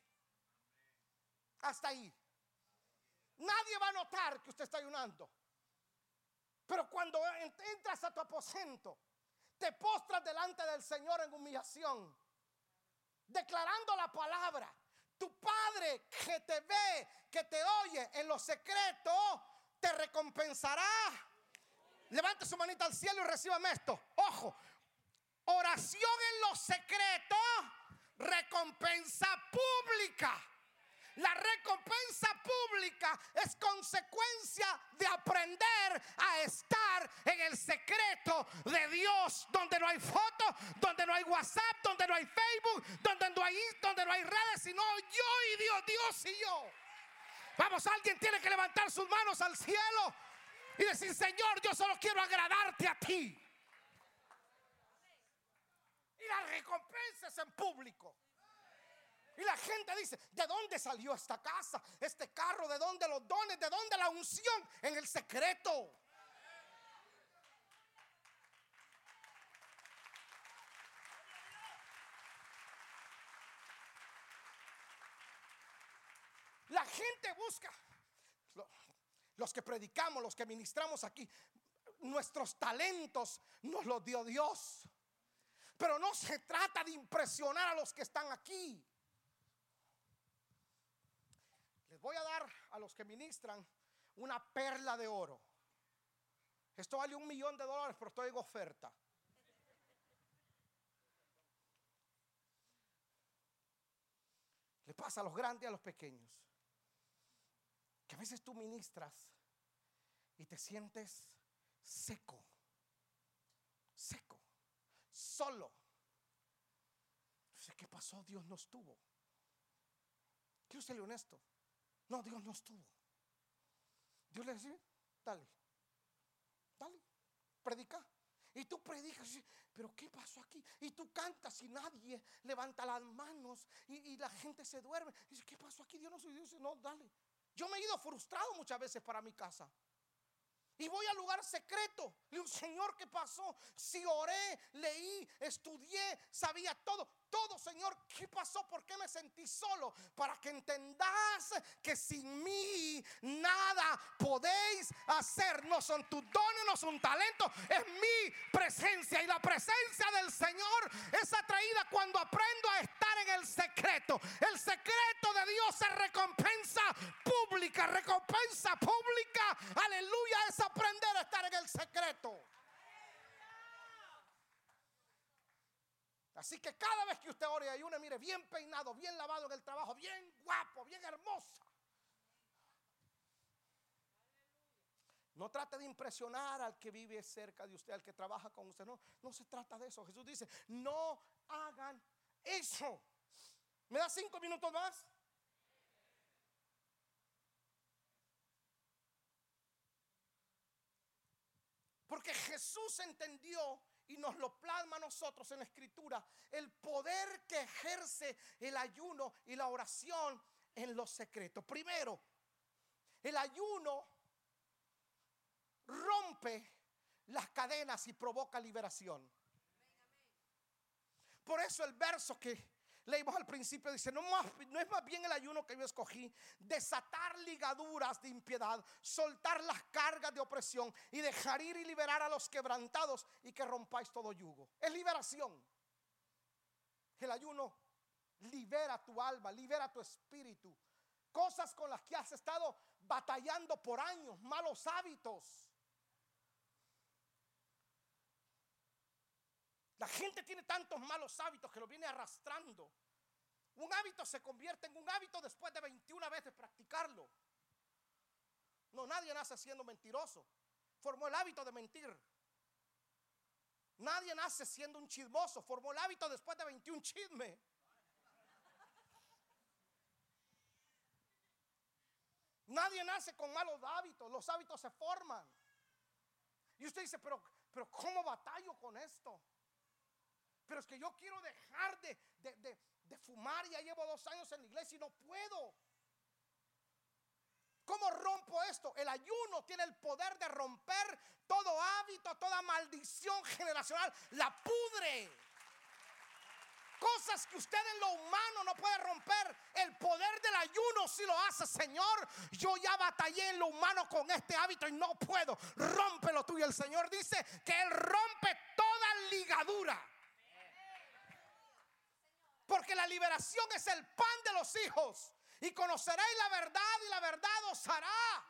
Hasta ahí. Nadie va a notar que usted está ayunando. Pero cuando entras a tu aposento, te postras delante del Señor en humillación, declarando la palabra. Tu Padre que te ve, que te oye en lo secreto, te recompensará. Levante su manita al cielo y recíbame esto. Ojo, Oración en lo secreto, recompensa pública. La recompensa pública es consecuencia de aprender a estar en el secreto de Dios, donde no hay fotos, donde no hay WhatsApp, donde no hay Facebook, donde no hay, donde no hay redes, sino yo y Dios, Dios y yo. Vamos, alguien tiene que levantar sus manos al cielo y decir, Señor, yo solo quiero agradarte a ti. Y la recompensa es en público. Y la gente dice, ¿de dónde salió esta casa? Este carro, ¿de dónde los dones? ¿De dónde la unción? En el secreto. La gente busca, los que predicamos, los que ministramos aquí, nuestros talentos nos los dio Dios. Pero no se trata de impresionar a los que están aquí. Les voy a dar a los que ministran una perla de oro. Esto vale un millón de dólares, pero estoy en oferta. Le pasa a los grandes y a los pequeños. Que a veces tú ministras y te sientes seco, seco, solo. ¿qué pasó? Dios no estuvo. Quiero serle honesto. No, Dios no estuvo. Dios le dice, dale, dale, predica. Y tú predicas, pero ¿qué pasó aquí? Y tú cantas y nadie levanta las manos y, la gente se duerme. Y dice, ¿qué pasó aquí? Dios no soy Dios. No, dale. Yo me he ido frustrado muchas veces para mi casa. Y voy al lugar secreto. Y un Señor, ¿qué pasó? Si oré, leí, estudié, sabía todo todo, Señor. ¿Qué pasó? ¿Por qué me sentí solo? Para que entendas que sin mí nada podéis hacer. No son tus dones, no son talentos, es mi presencia. Y la presencia del Señor es atraída cuando aprendo a estar en el secreto. El secreto de Dios es recompensa pública, recompensa pública. Aleluya, es aprender a estar en el secreto. Así que cada vez que usted ore y ayune, mire, bien peinado, bien lavado en el trabajo, bien guapo, bien hermosa. No trate de impresionar al que vive cerca de usted, al que trabaja con usted. No, no se trata de eso. Jesús dice, no hagan eso. ¿Me da cinco minutos más? Porque Jesús entendió y nos lo plasma a nosotros en la escritura, el poder que ejerce el ayuno y la oración en los secretos. Primero, el ayuno rompe las cadenas y provoca liberación. Por eso el verso que leímos al principio, dice, no, no es más bien el ayuno que yo escogí, desatar ligaduras de impiedad, soltar las cargas de opresión y dejar ir y liberar a los quebrantados y que rompáis todo yugo. Es liberación. El ayuno libera tu alma, libera tu espíritu. Cosas con las que has estado batallando por años, malos hábitos. La gente tiene tantos malos hábitos que lo viene arrastrando. Un hábito se convierte en un hábito después de 21 veces practicarlo. No, nadie nace siendo mentiroso. Formó el hábito de mentir. Nadie nace siendo un chismoso. Formó el hábito después de 21 chismes. Nadie nace con malos hábitos. Los hábitos se forman. Y usted dice, pero, pero ¿cómo batallo con esto? Pero es que yo quiero dejar de, de, fumar. Ya llevo dos años en la iglesia y no puedo. ¿Cómo rompo esto? El ayuno tiene el poder de romper todo hábito, toda maldición generacional. La pudre. Cosas que usted en lo humano no puede romper. El poder del ayuno si lo hace, Señor. Yo ya batallé en lo humano con este hábito y no puedo. Rómpelo tú. Y el Señor dice que Él rompe toda ligadura. Porque la liberación es el pan de los hijos. Y conoceréis la verdad y la verdad os hará.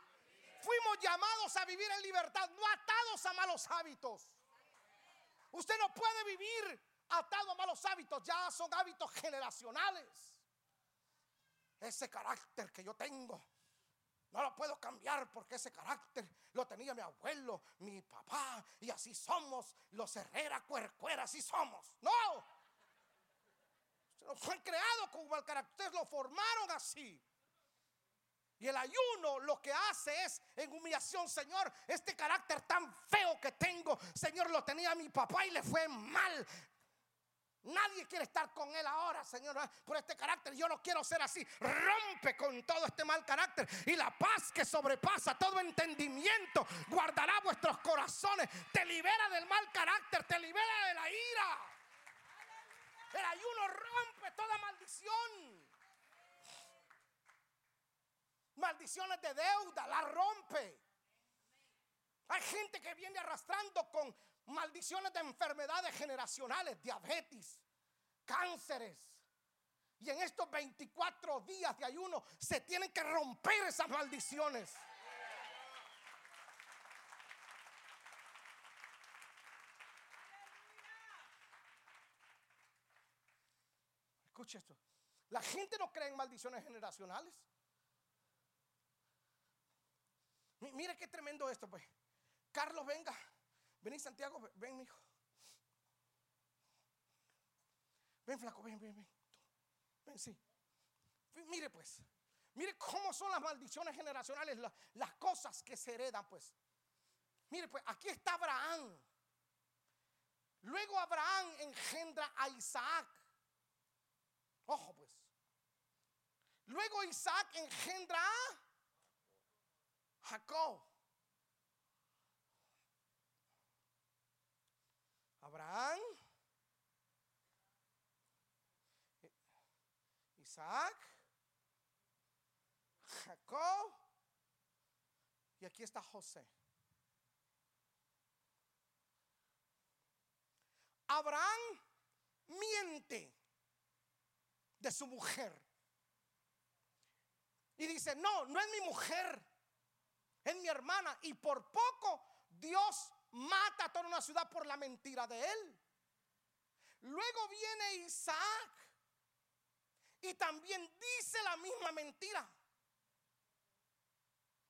Fuimos llamados a vivir en libertad, no atados a malos hábitos. Usted no puede vivir atado a malos hábitos, ya son hábitos generacionales. Ese carácter que yo tengo, no lo puedo cambiar porque ese carácter lo tenía mi abuelo, mi papá, y así somos los Herrera Cuercuera, así somos. No, fue creado con mal carácter. Lo formaron así. Y el ayuno lo que hace es en humillación, Señor, este carácter tan feo que tengo, Señor, lo tenía mi papá y le fue mal. Nadie quiere estar con él ahora, Señor, por este carácter. Yo no quiero ser así. Rompe con todo este mal carácter. Y la paz que sobrepasa todo entendimiento guardará vuestros corazones. Te libera del mal carácter, te libera de la ira. El ayuno rompe toda maldición. Maldiciones de deuda, la rompe. Hay gente que viene arrastrando con maldiciones de enfermedades generacionales, diabetes, cánceres. Y en estos 24 días de ayuno se tienen que romper esas maldiciones. Escuche esto. La gente no cree en maldiciones generacionales. Mire qué tremendo esto, pues. Carlos, venga. Vení, Santiago, ven, mi hijo. Ven, flaco, ven, ven, ven. Ven, sí. Mire, pues. Mire cómo son las maldiciones generacionales, las cosas que se heredan, pues. Mire, pues aquí está Abraham. Luego Abraham engendra a Isaac. Ojo, pues. Luego Isaac engendra a Jacob. Abraham, Isaac, Jacob y aquí está José. Abraham miente de su mujer. Y dice, no, no es mi mujer, es mi hermana. Y por poco Dios mata a toda una ciudad por la mentira de él. Luego viene Isaac y también dice la misma mentira.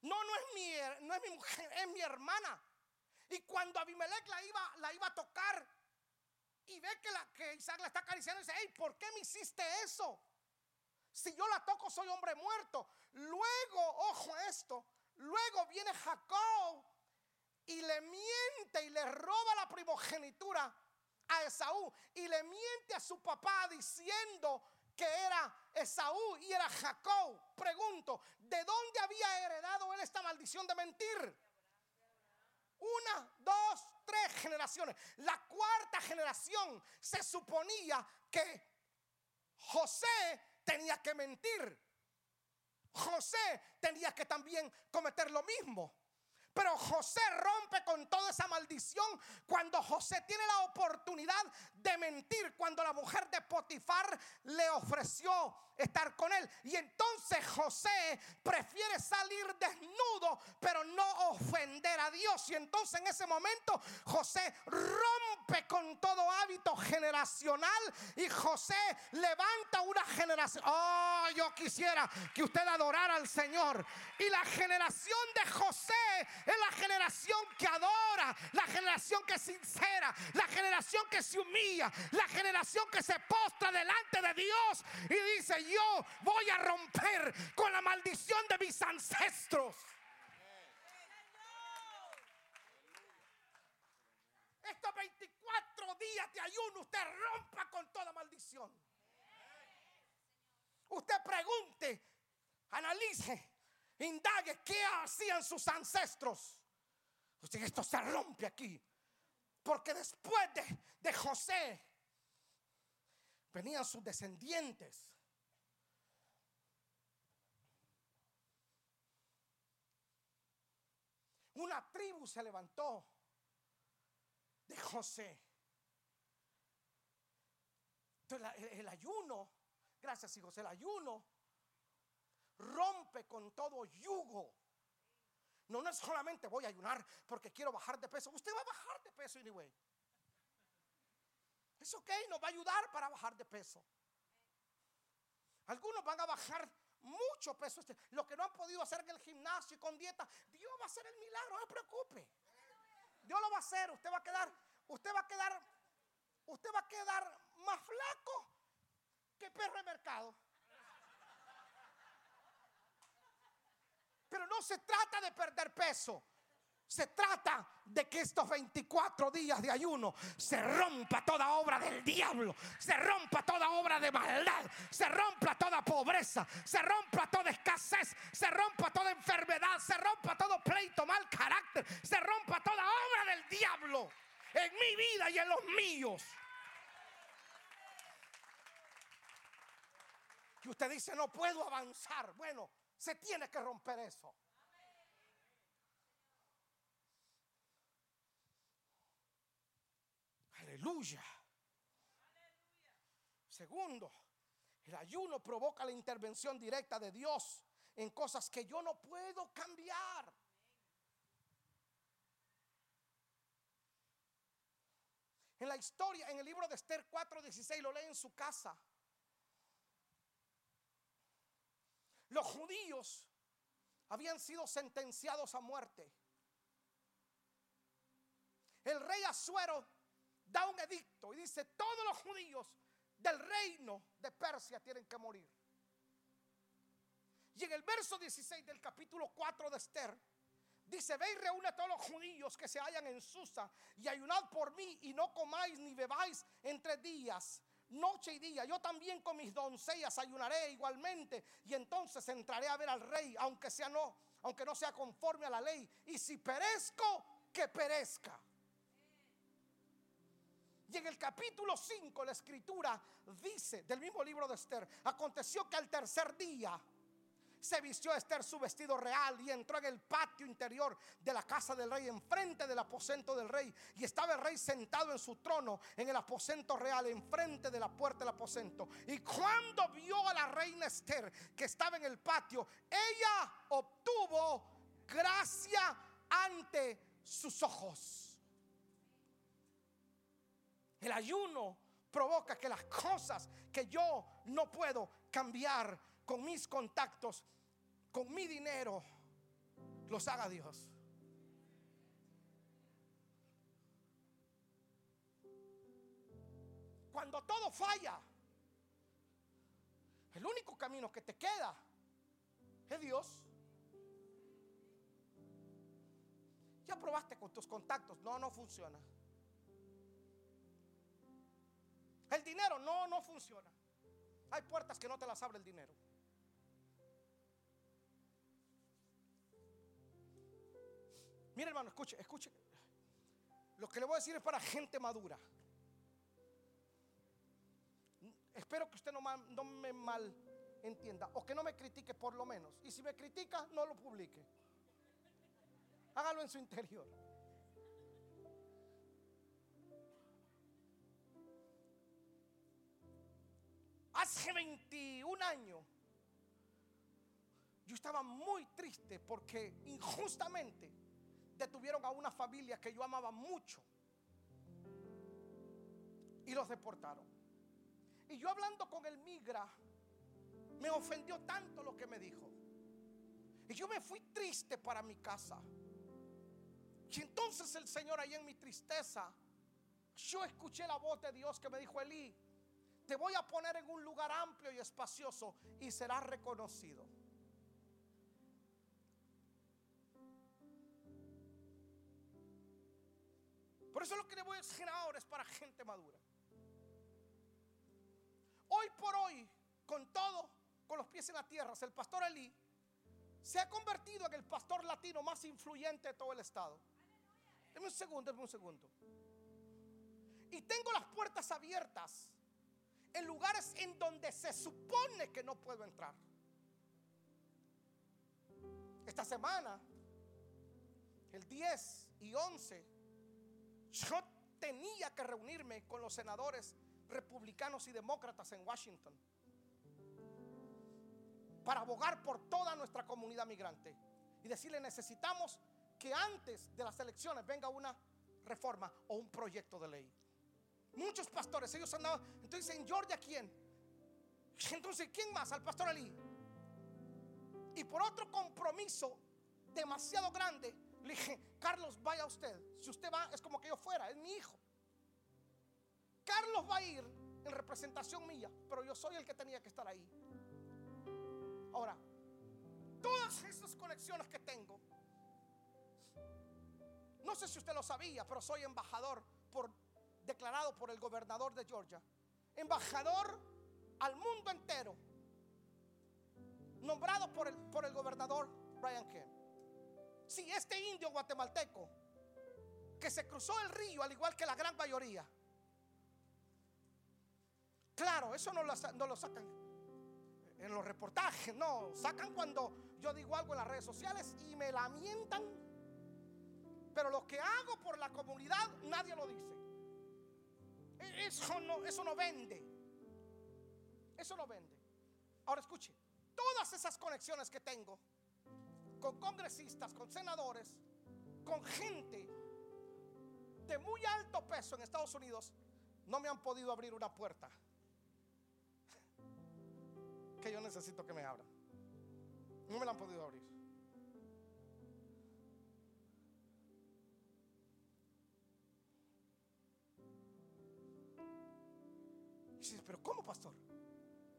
No, no es mi, no es mi mujer, es mi hermana. Y cuando Abimelech la iba, la iba a tocar y ve que, la, que Isaac la está acariciando y dice, hey, ¿por qué me hiciste eso? Si yo la toco soy hombre muerto. Luego, ojo esto, luego viene Jacob y le miente y le roba la primogenitura a Esaú y le miente a su papá diciendo que era Esaú y era Jacob. Pregunto, ¿de dónde había heredado él esta maldición de mentir? Una, dos, tres generaciones. La cuarta generación se suponía que José tenía que mentir. José tenía que también cometer lo mismo. Pero José rompe con toda esa maldición cuando José tiene la oportunidad de mentir, cuando la mujer de Potifar le ofreció estar con él. Y entonces José prefiere salir desnudo, pero no ofender a Dios. Y entonces en ese momento José rompe con todo hábito generacional y José levanta una generación. Oh, yo quisiera que usted adorara al Señor. Y la generación de José es la generación que adora, la generación que es sincera, la generación que se humilla, la generación que se postra delante de Dios y dice, yo voy a romper con la maldición de mis ancestros. Estos 24 días de ayuno usted rompa con toda maldición. Usted pregunte, analice, indague qué hacían sus ancestros. Usted esto se rompe aquí. Porque después de, de José venían sus descendientes. Una tribu se levantó de José. El, ayuno, gracias hijos, el ayuno rompe con todo yugo. No, no es solamente voy a ayunar porque quiero bajar de peso. Usted va a bajar de peso anyway. Es ok, nos va a ayudar para bajar de peso. Algunos van a bajar mucho peso. Este, lo que no han podido hacer en el gimnasio y con dieta, Dios va a hacer el milagro, no se preocupe. Dios lo va a hacer, usted va a quedar, usted va a quedar, usted va a quedar más flaco que perro de mercado. Pero no se trata de perder peso. Se trata de que estos 24 días de ayuno se rompa toda obra del diablo, se rompa toda obra de maldad, se rompa toda pobreza, se rompa toda escasez, se rompa toda enfermedad, se rompa todo pleito, mal carácter, se rompa toda obra del diablo en mi vida y en los míos. Y usted dice, no puedo avanzar. Bueno, se tiene que romper eso. Aleluya. Segundo, el ayuno provoca la intervención directa de Dios en cosas que yo no puedo cambiar. En la historia, en el libro de Esther 4:16, lo lee en su casa. Los judíos habían sido sentenciados a muerte. El rey Asuero da un edicto y dice, todos los judíos del reino de Persia tienen que morir. Y en el verso 16 del capítulo 4 de Esther, dice, ve y reúne a todos los judíos que se hallan en Susa y ayunad por mí y no comáis ni bebáis entre días, noche y día. Yo también con mis doncellas ayunaré igualmente y entonces entraré a ver al rey, aunque sea no, aunque no sea conforme a la ley. Y si perezco, que perezca. Y en el capítulo 5 la escritura dice del mismo libro de Esther, aconteció que al tercer día se vistió Esther su vestido real y entró en el patio interior de la casa del rey, enfrente del aposento del rey. Y estaba el rey sentado en su trono en el aposento real, enfrente de la puerta del aposento. Y cuando vio a la reina Esther que estaba en el patio, ella obtuvo gracia ante sus ojos. El ayuno provoca que las cosas que yo no puedo cambiar con mis contactos, con mi dinero, los haga Dios. Cuando todo falla, el único camino que te queda es Dios. Ya probaste con tus contactos, no, no funciona. El dinero no, no funciona. Hay puertas que no te las abre el dinero. Mira hermano, escuche, escuche. Lo que le voy a decir es para gente madura. Espero que usted no, no me mal entienda o que no me critique por lo menos. Y si me critica, no lo publique. Hágalo en su interior. Hace 21 años yo estaba muy triste porque injustamente detuvieron a una familia que yo amaba mucho y los deportaron. Y yo hablando con el migra, me ofendió tanto lo que me dijo. Y yo me fui triste para mi casa. Y entonces el Señor ahí en mi tristeza, yo escuché la voz de Dios que me dijo, Elí, te voy a poner en un lugar amplio y espacioso y serás reconocido. Por eso lo que le voy a decir ahora es para gente madura. Hoy por hoy, con todo, con los pies en la tierra, el pastor Elí se ha convertido en el pastor latino más influyente de todo el estado. Deme un segundo, deme un segundo. Y tengo las puertas abiertas en lugares en donde se supone que no puedo entrar. Esta semana, el 10 y 11, yo tenía que reunirme con los senadores republicanos y demócratas en Washington para abogar por toda nuestra comunidad migrante y decirle necesitamos que antes de las elecciones venga una reforma o un proyecto de ley. Muchos pastores, ellos andaban. Entonces, ¿en Georgia quién? Entonces, ¿quién más? Al pastor Ali. Y por otro compromiso demasiado grande, le dije, Carlos, vaya usted. Si usted va, es como que yo fuera, es mi hijo. Carlos va a ir en representación mía, pero yo soy el que tenía que estar ahí. Ahora, todas esas conexiones que tengo, no sé si usted lo sabía, pero soy embajador por declarado por el gobernador de Georgia, embajador al mundo entero, nombrado por el, por el gobernador Brian Kemp. Si este indio guatemalteco, que se cruzó el río al igual que la gran mayoría, claro, eso no lo, no lo sacan en los reportajes, no, sacan cuando yo digo algo en las redes sociales y me lamentan. Pero lo que hago por la comunidad nadie lo dice. Eso no, eso no vende. Eso no vende. Ahora escuche, todas esas conexiones que tengo con congresistas, con senadores, con gente de muy alto peso en Estados Unidos, no me han podido abrir una puerta (laughs) que yo necesito que me abran. No me la han podido abrir. Pero ¿cómo, pastor?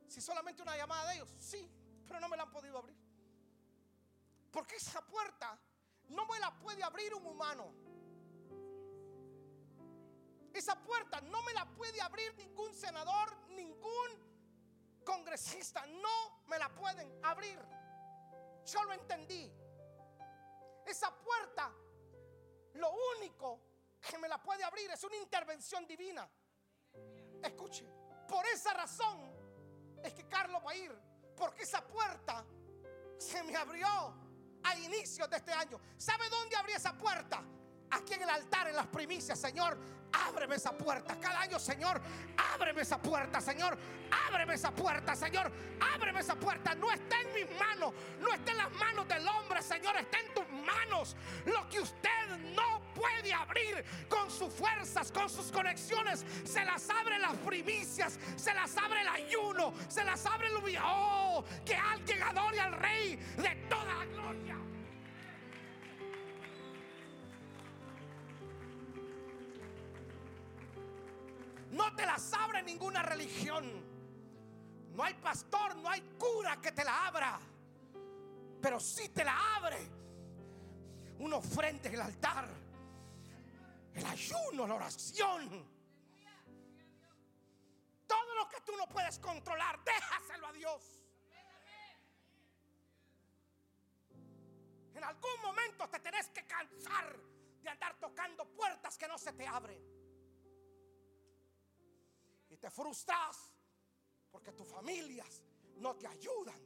Si solamente una llamada de ellos, sí, pero no me la han podido abrir. Porque esa puerta no me la puede abrir un humano. Esa puerta no me la puede abrir ningún senador, ningún congresista. No me la pueden abrir. Yo lo entendí. Esa puerta, lo único que me la puede abrir es una intervención divina. Escuche, por esa razón es que Carlos va a ir, porque esa puerta se me abrió a inicios de este año. ¿Sabe dónde abrí esa puerta? Aquí en el altar, en las primicias, Señor. Ábreme esa puerta. Cada año, Señor, ábreme esa puerta, Señor. Ábreme esa puerta, Señor. Ábreme esa puerta. No está en mis manos. No está en las manos del hombre, Señor. Está en tus manos. Lo que usted no puede abrir con sus fuerzas, con sus conexiones, se las abre las primicias. Se las abre el ayuno. Se las abre el Oh, que alguien adore al Rey de toda la gloria. No te las abre ninguna religión. No hay pastor, no hay cura que te la abra. Pero si te la abre una ofrenda en el altar. El ayuno, la oración. Todo lo que tú no puedes controlar, déjaselo a Dios. En algún momento te tenés que cansar de andar tocando puertas que no se te abren te frustras porque tus familias no te ayudan.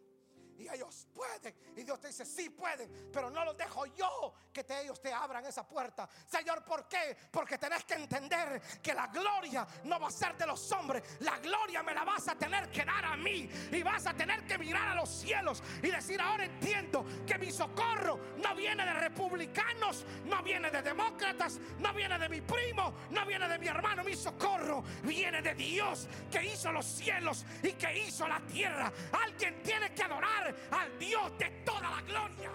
Y ellos pueden. Y Dios te dice, sí pueden. Pero no los dejo yo que te, ellos te abran esa puerta. Señor, ¿por qué? Porque tenés que entender que la gloria no va a ser de los hombres. La gloria me la vas a tener que dar a mí. Y vas a tener que mirar a los cielos y decir, ahora entiendo que mi socorro no viene de republicanos, no viene de demócratas, no viene de mi primo, no viene de mi hermano. Mi socorro viene de Dios que hizo los cielos y que hizo la tierra. Alguien tiene que adorar al Dios de toda la gloria.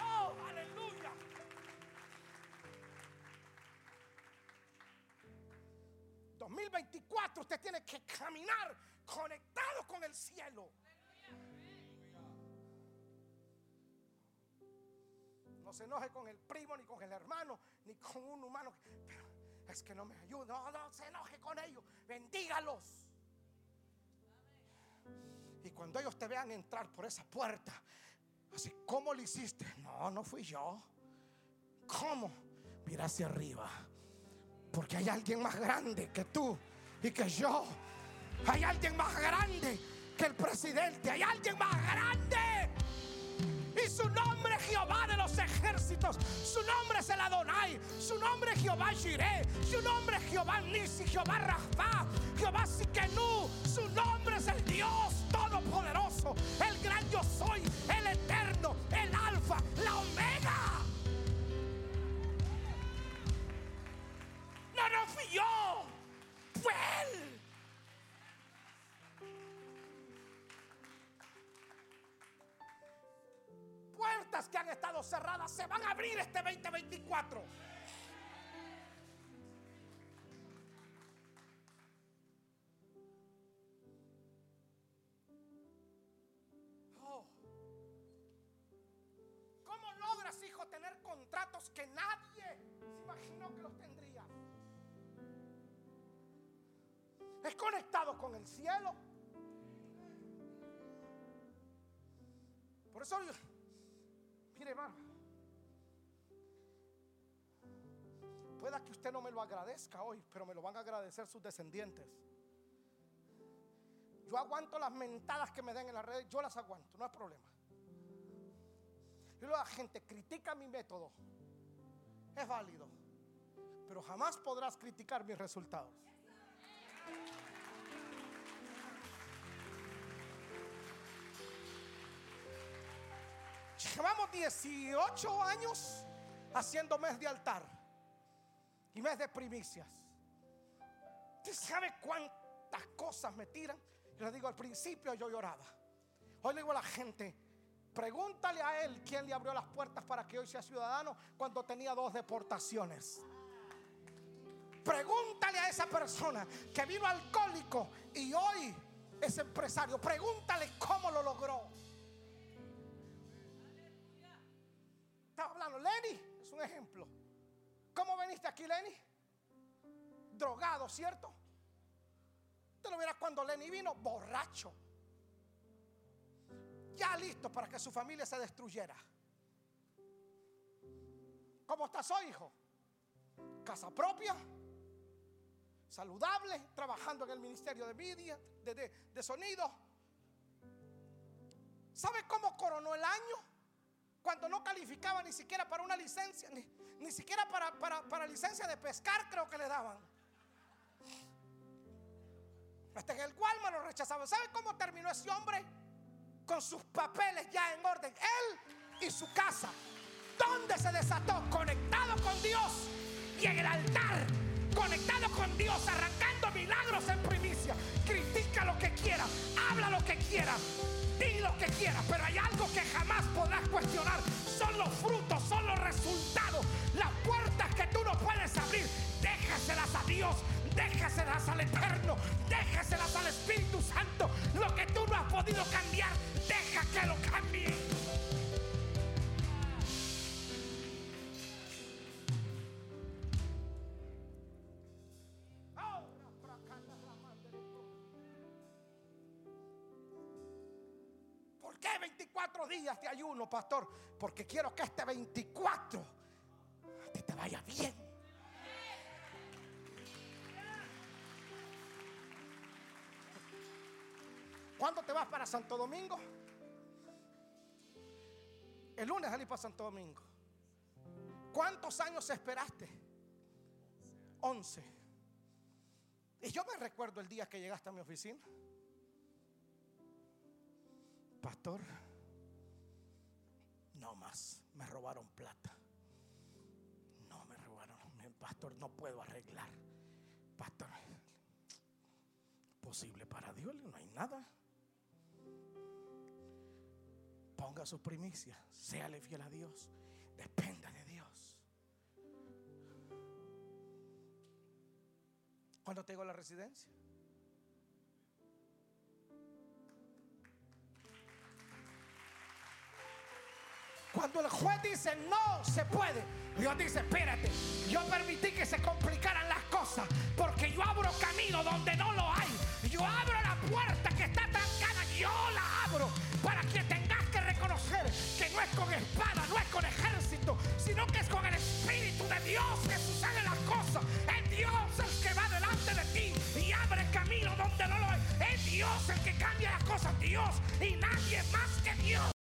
Oh, aleluya. ...2024 usted tiene que caminar conectado con el cielo. No se enoje con el primo, ni con el hermano, ni con un humano. Es que no me ayuda. No, no se enoje con ellos. Bendígalos. Y cuando ellos te vean entrar por esa puerta, así, ¿cómo lo hiciste? No, no fui yo. ¿Cómo? Mira hacia arriba. Porque hay alguien más grande que tú y que yo. Hay alguien más grande que el presidente. Hay alguien más grande. Y su nombre es Jehová de los ejércitos. Su nombre es el Adonai. Su nombre es Jehová Jireh. Su nombre es Jehová Nisi, Jehová Rafa, Jehová Sikenú. Su nombre es el Dios Todopoderoso. El gran yo soy. El eterno. El alfa. La omega. No, no fui yo. Fue Él. Que han estado cerradas se van a abrir este 2024. Oh. ¿Cómo logras, hijo, tener contratos que nadie se imaginó que los tendría? Es conectado con el cielo. Por eso Mire, hermano. Pueda que usted no me lo agradezca hoy, pero me lo van a agradecer sus descendientes. Yo aguanto las mentadas que me den en las redes, yo las aguanto, no hay problema. Y la gente critica mi método, es válido, pero jamás podrás criticar mis resultados. Llevamos 18 años haciendo mes de altar y mes de primicias. ¿Usted sabe cuántas cosas me tiran? les digo, al principio yo lloraba. Hoy le digo a la gente, pregúntale a él quién le abrió las puertas para que hoy sea ciudadano cuando tenía dos deportaciones. Pregúntale a esa persona que vino alcohólico y hoy es empresario. Pregúntale cómo lo logró. Hablando, Lenny es un ejemplo. ¿Cómo veniste aquí, Lenny? Drogado, ¿cierto? Te lo verás cuando Lenny vino borracho. Ya listo para que su familia se destruyera. ¿Cómo estás hoy, hijo? Casa propia, saludable, trabajando en el ministerio de media, de, sonido. ¿Sabe cómo coronó el año? Cuando no calificaba ni siquiera para una licencia, ni, siquiera para, para licencia de pescar creo que le daban. Hasta en el cual me lo rechazaban. ¿Sabe cómo terminó ese hombre? Con sus papeles ya en orden. Él y su casa. ¿Dónde se desató? Conectado con Dios y en el altar. Conectado con Dios, arrancando milagros en primicia. Critica lo que quiera, habla lo que quiera, di lo que quiera. Pero hay algo que jamás podrás cuestionar. Son los frutos, pastor? Porque quiero que este 24 te vaya bien. ¿Cuándo te vas para Santo Domingo? El lunes salí para Santo Domingo. ¿Cuántos años esperaste? Once. Y yo me recuerdo el día que llegaste a mi oficina. Pastor, no más, me robaron plata. No me robaron, pastor, no puedo arreglar. Pastor, posible para Dios, no hay nada ponga su primicia, séale fiel a Dios, dependa de Dios. ¿Cuándo tengo la residencia? Cuando el juez dice no se puede, Dios dice, espérate, yo permití que se complicaran las cosas porque yo abro camino donde no lo hay. Yo abro la puerta que está trancada, yo la abro para que tengas que reconocer que no es con espada, no es con ejército, sino que es con el Espíritu de Dios que sucede las cosas. Es Dios el que va delante de ti y abre camino donde no lo hay. Es Dios el que cambia las cosas, Dios y nadie más que Dios.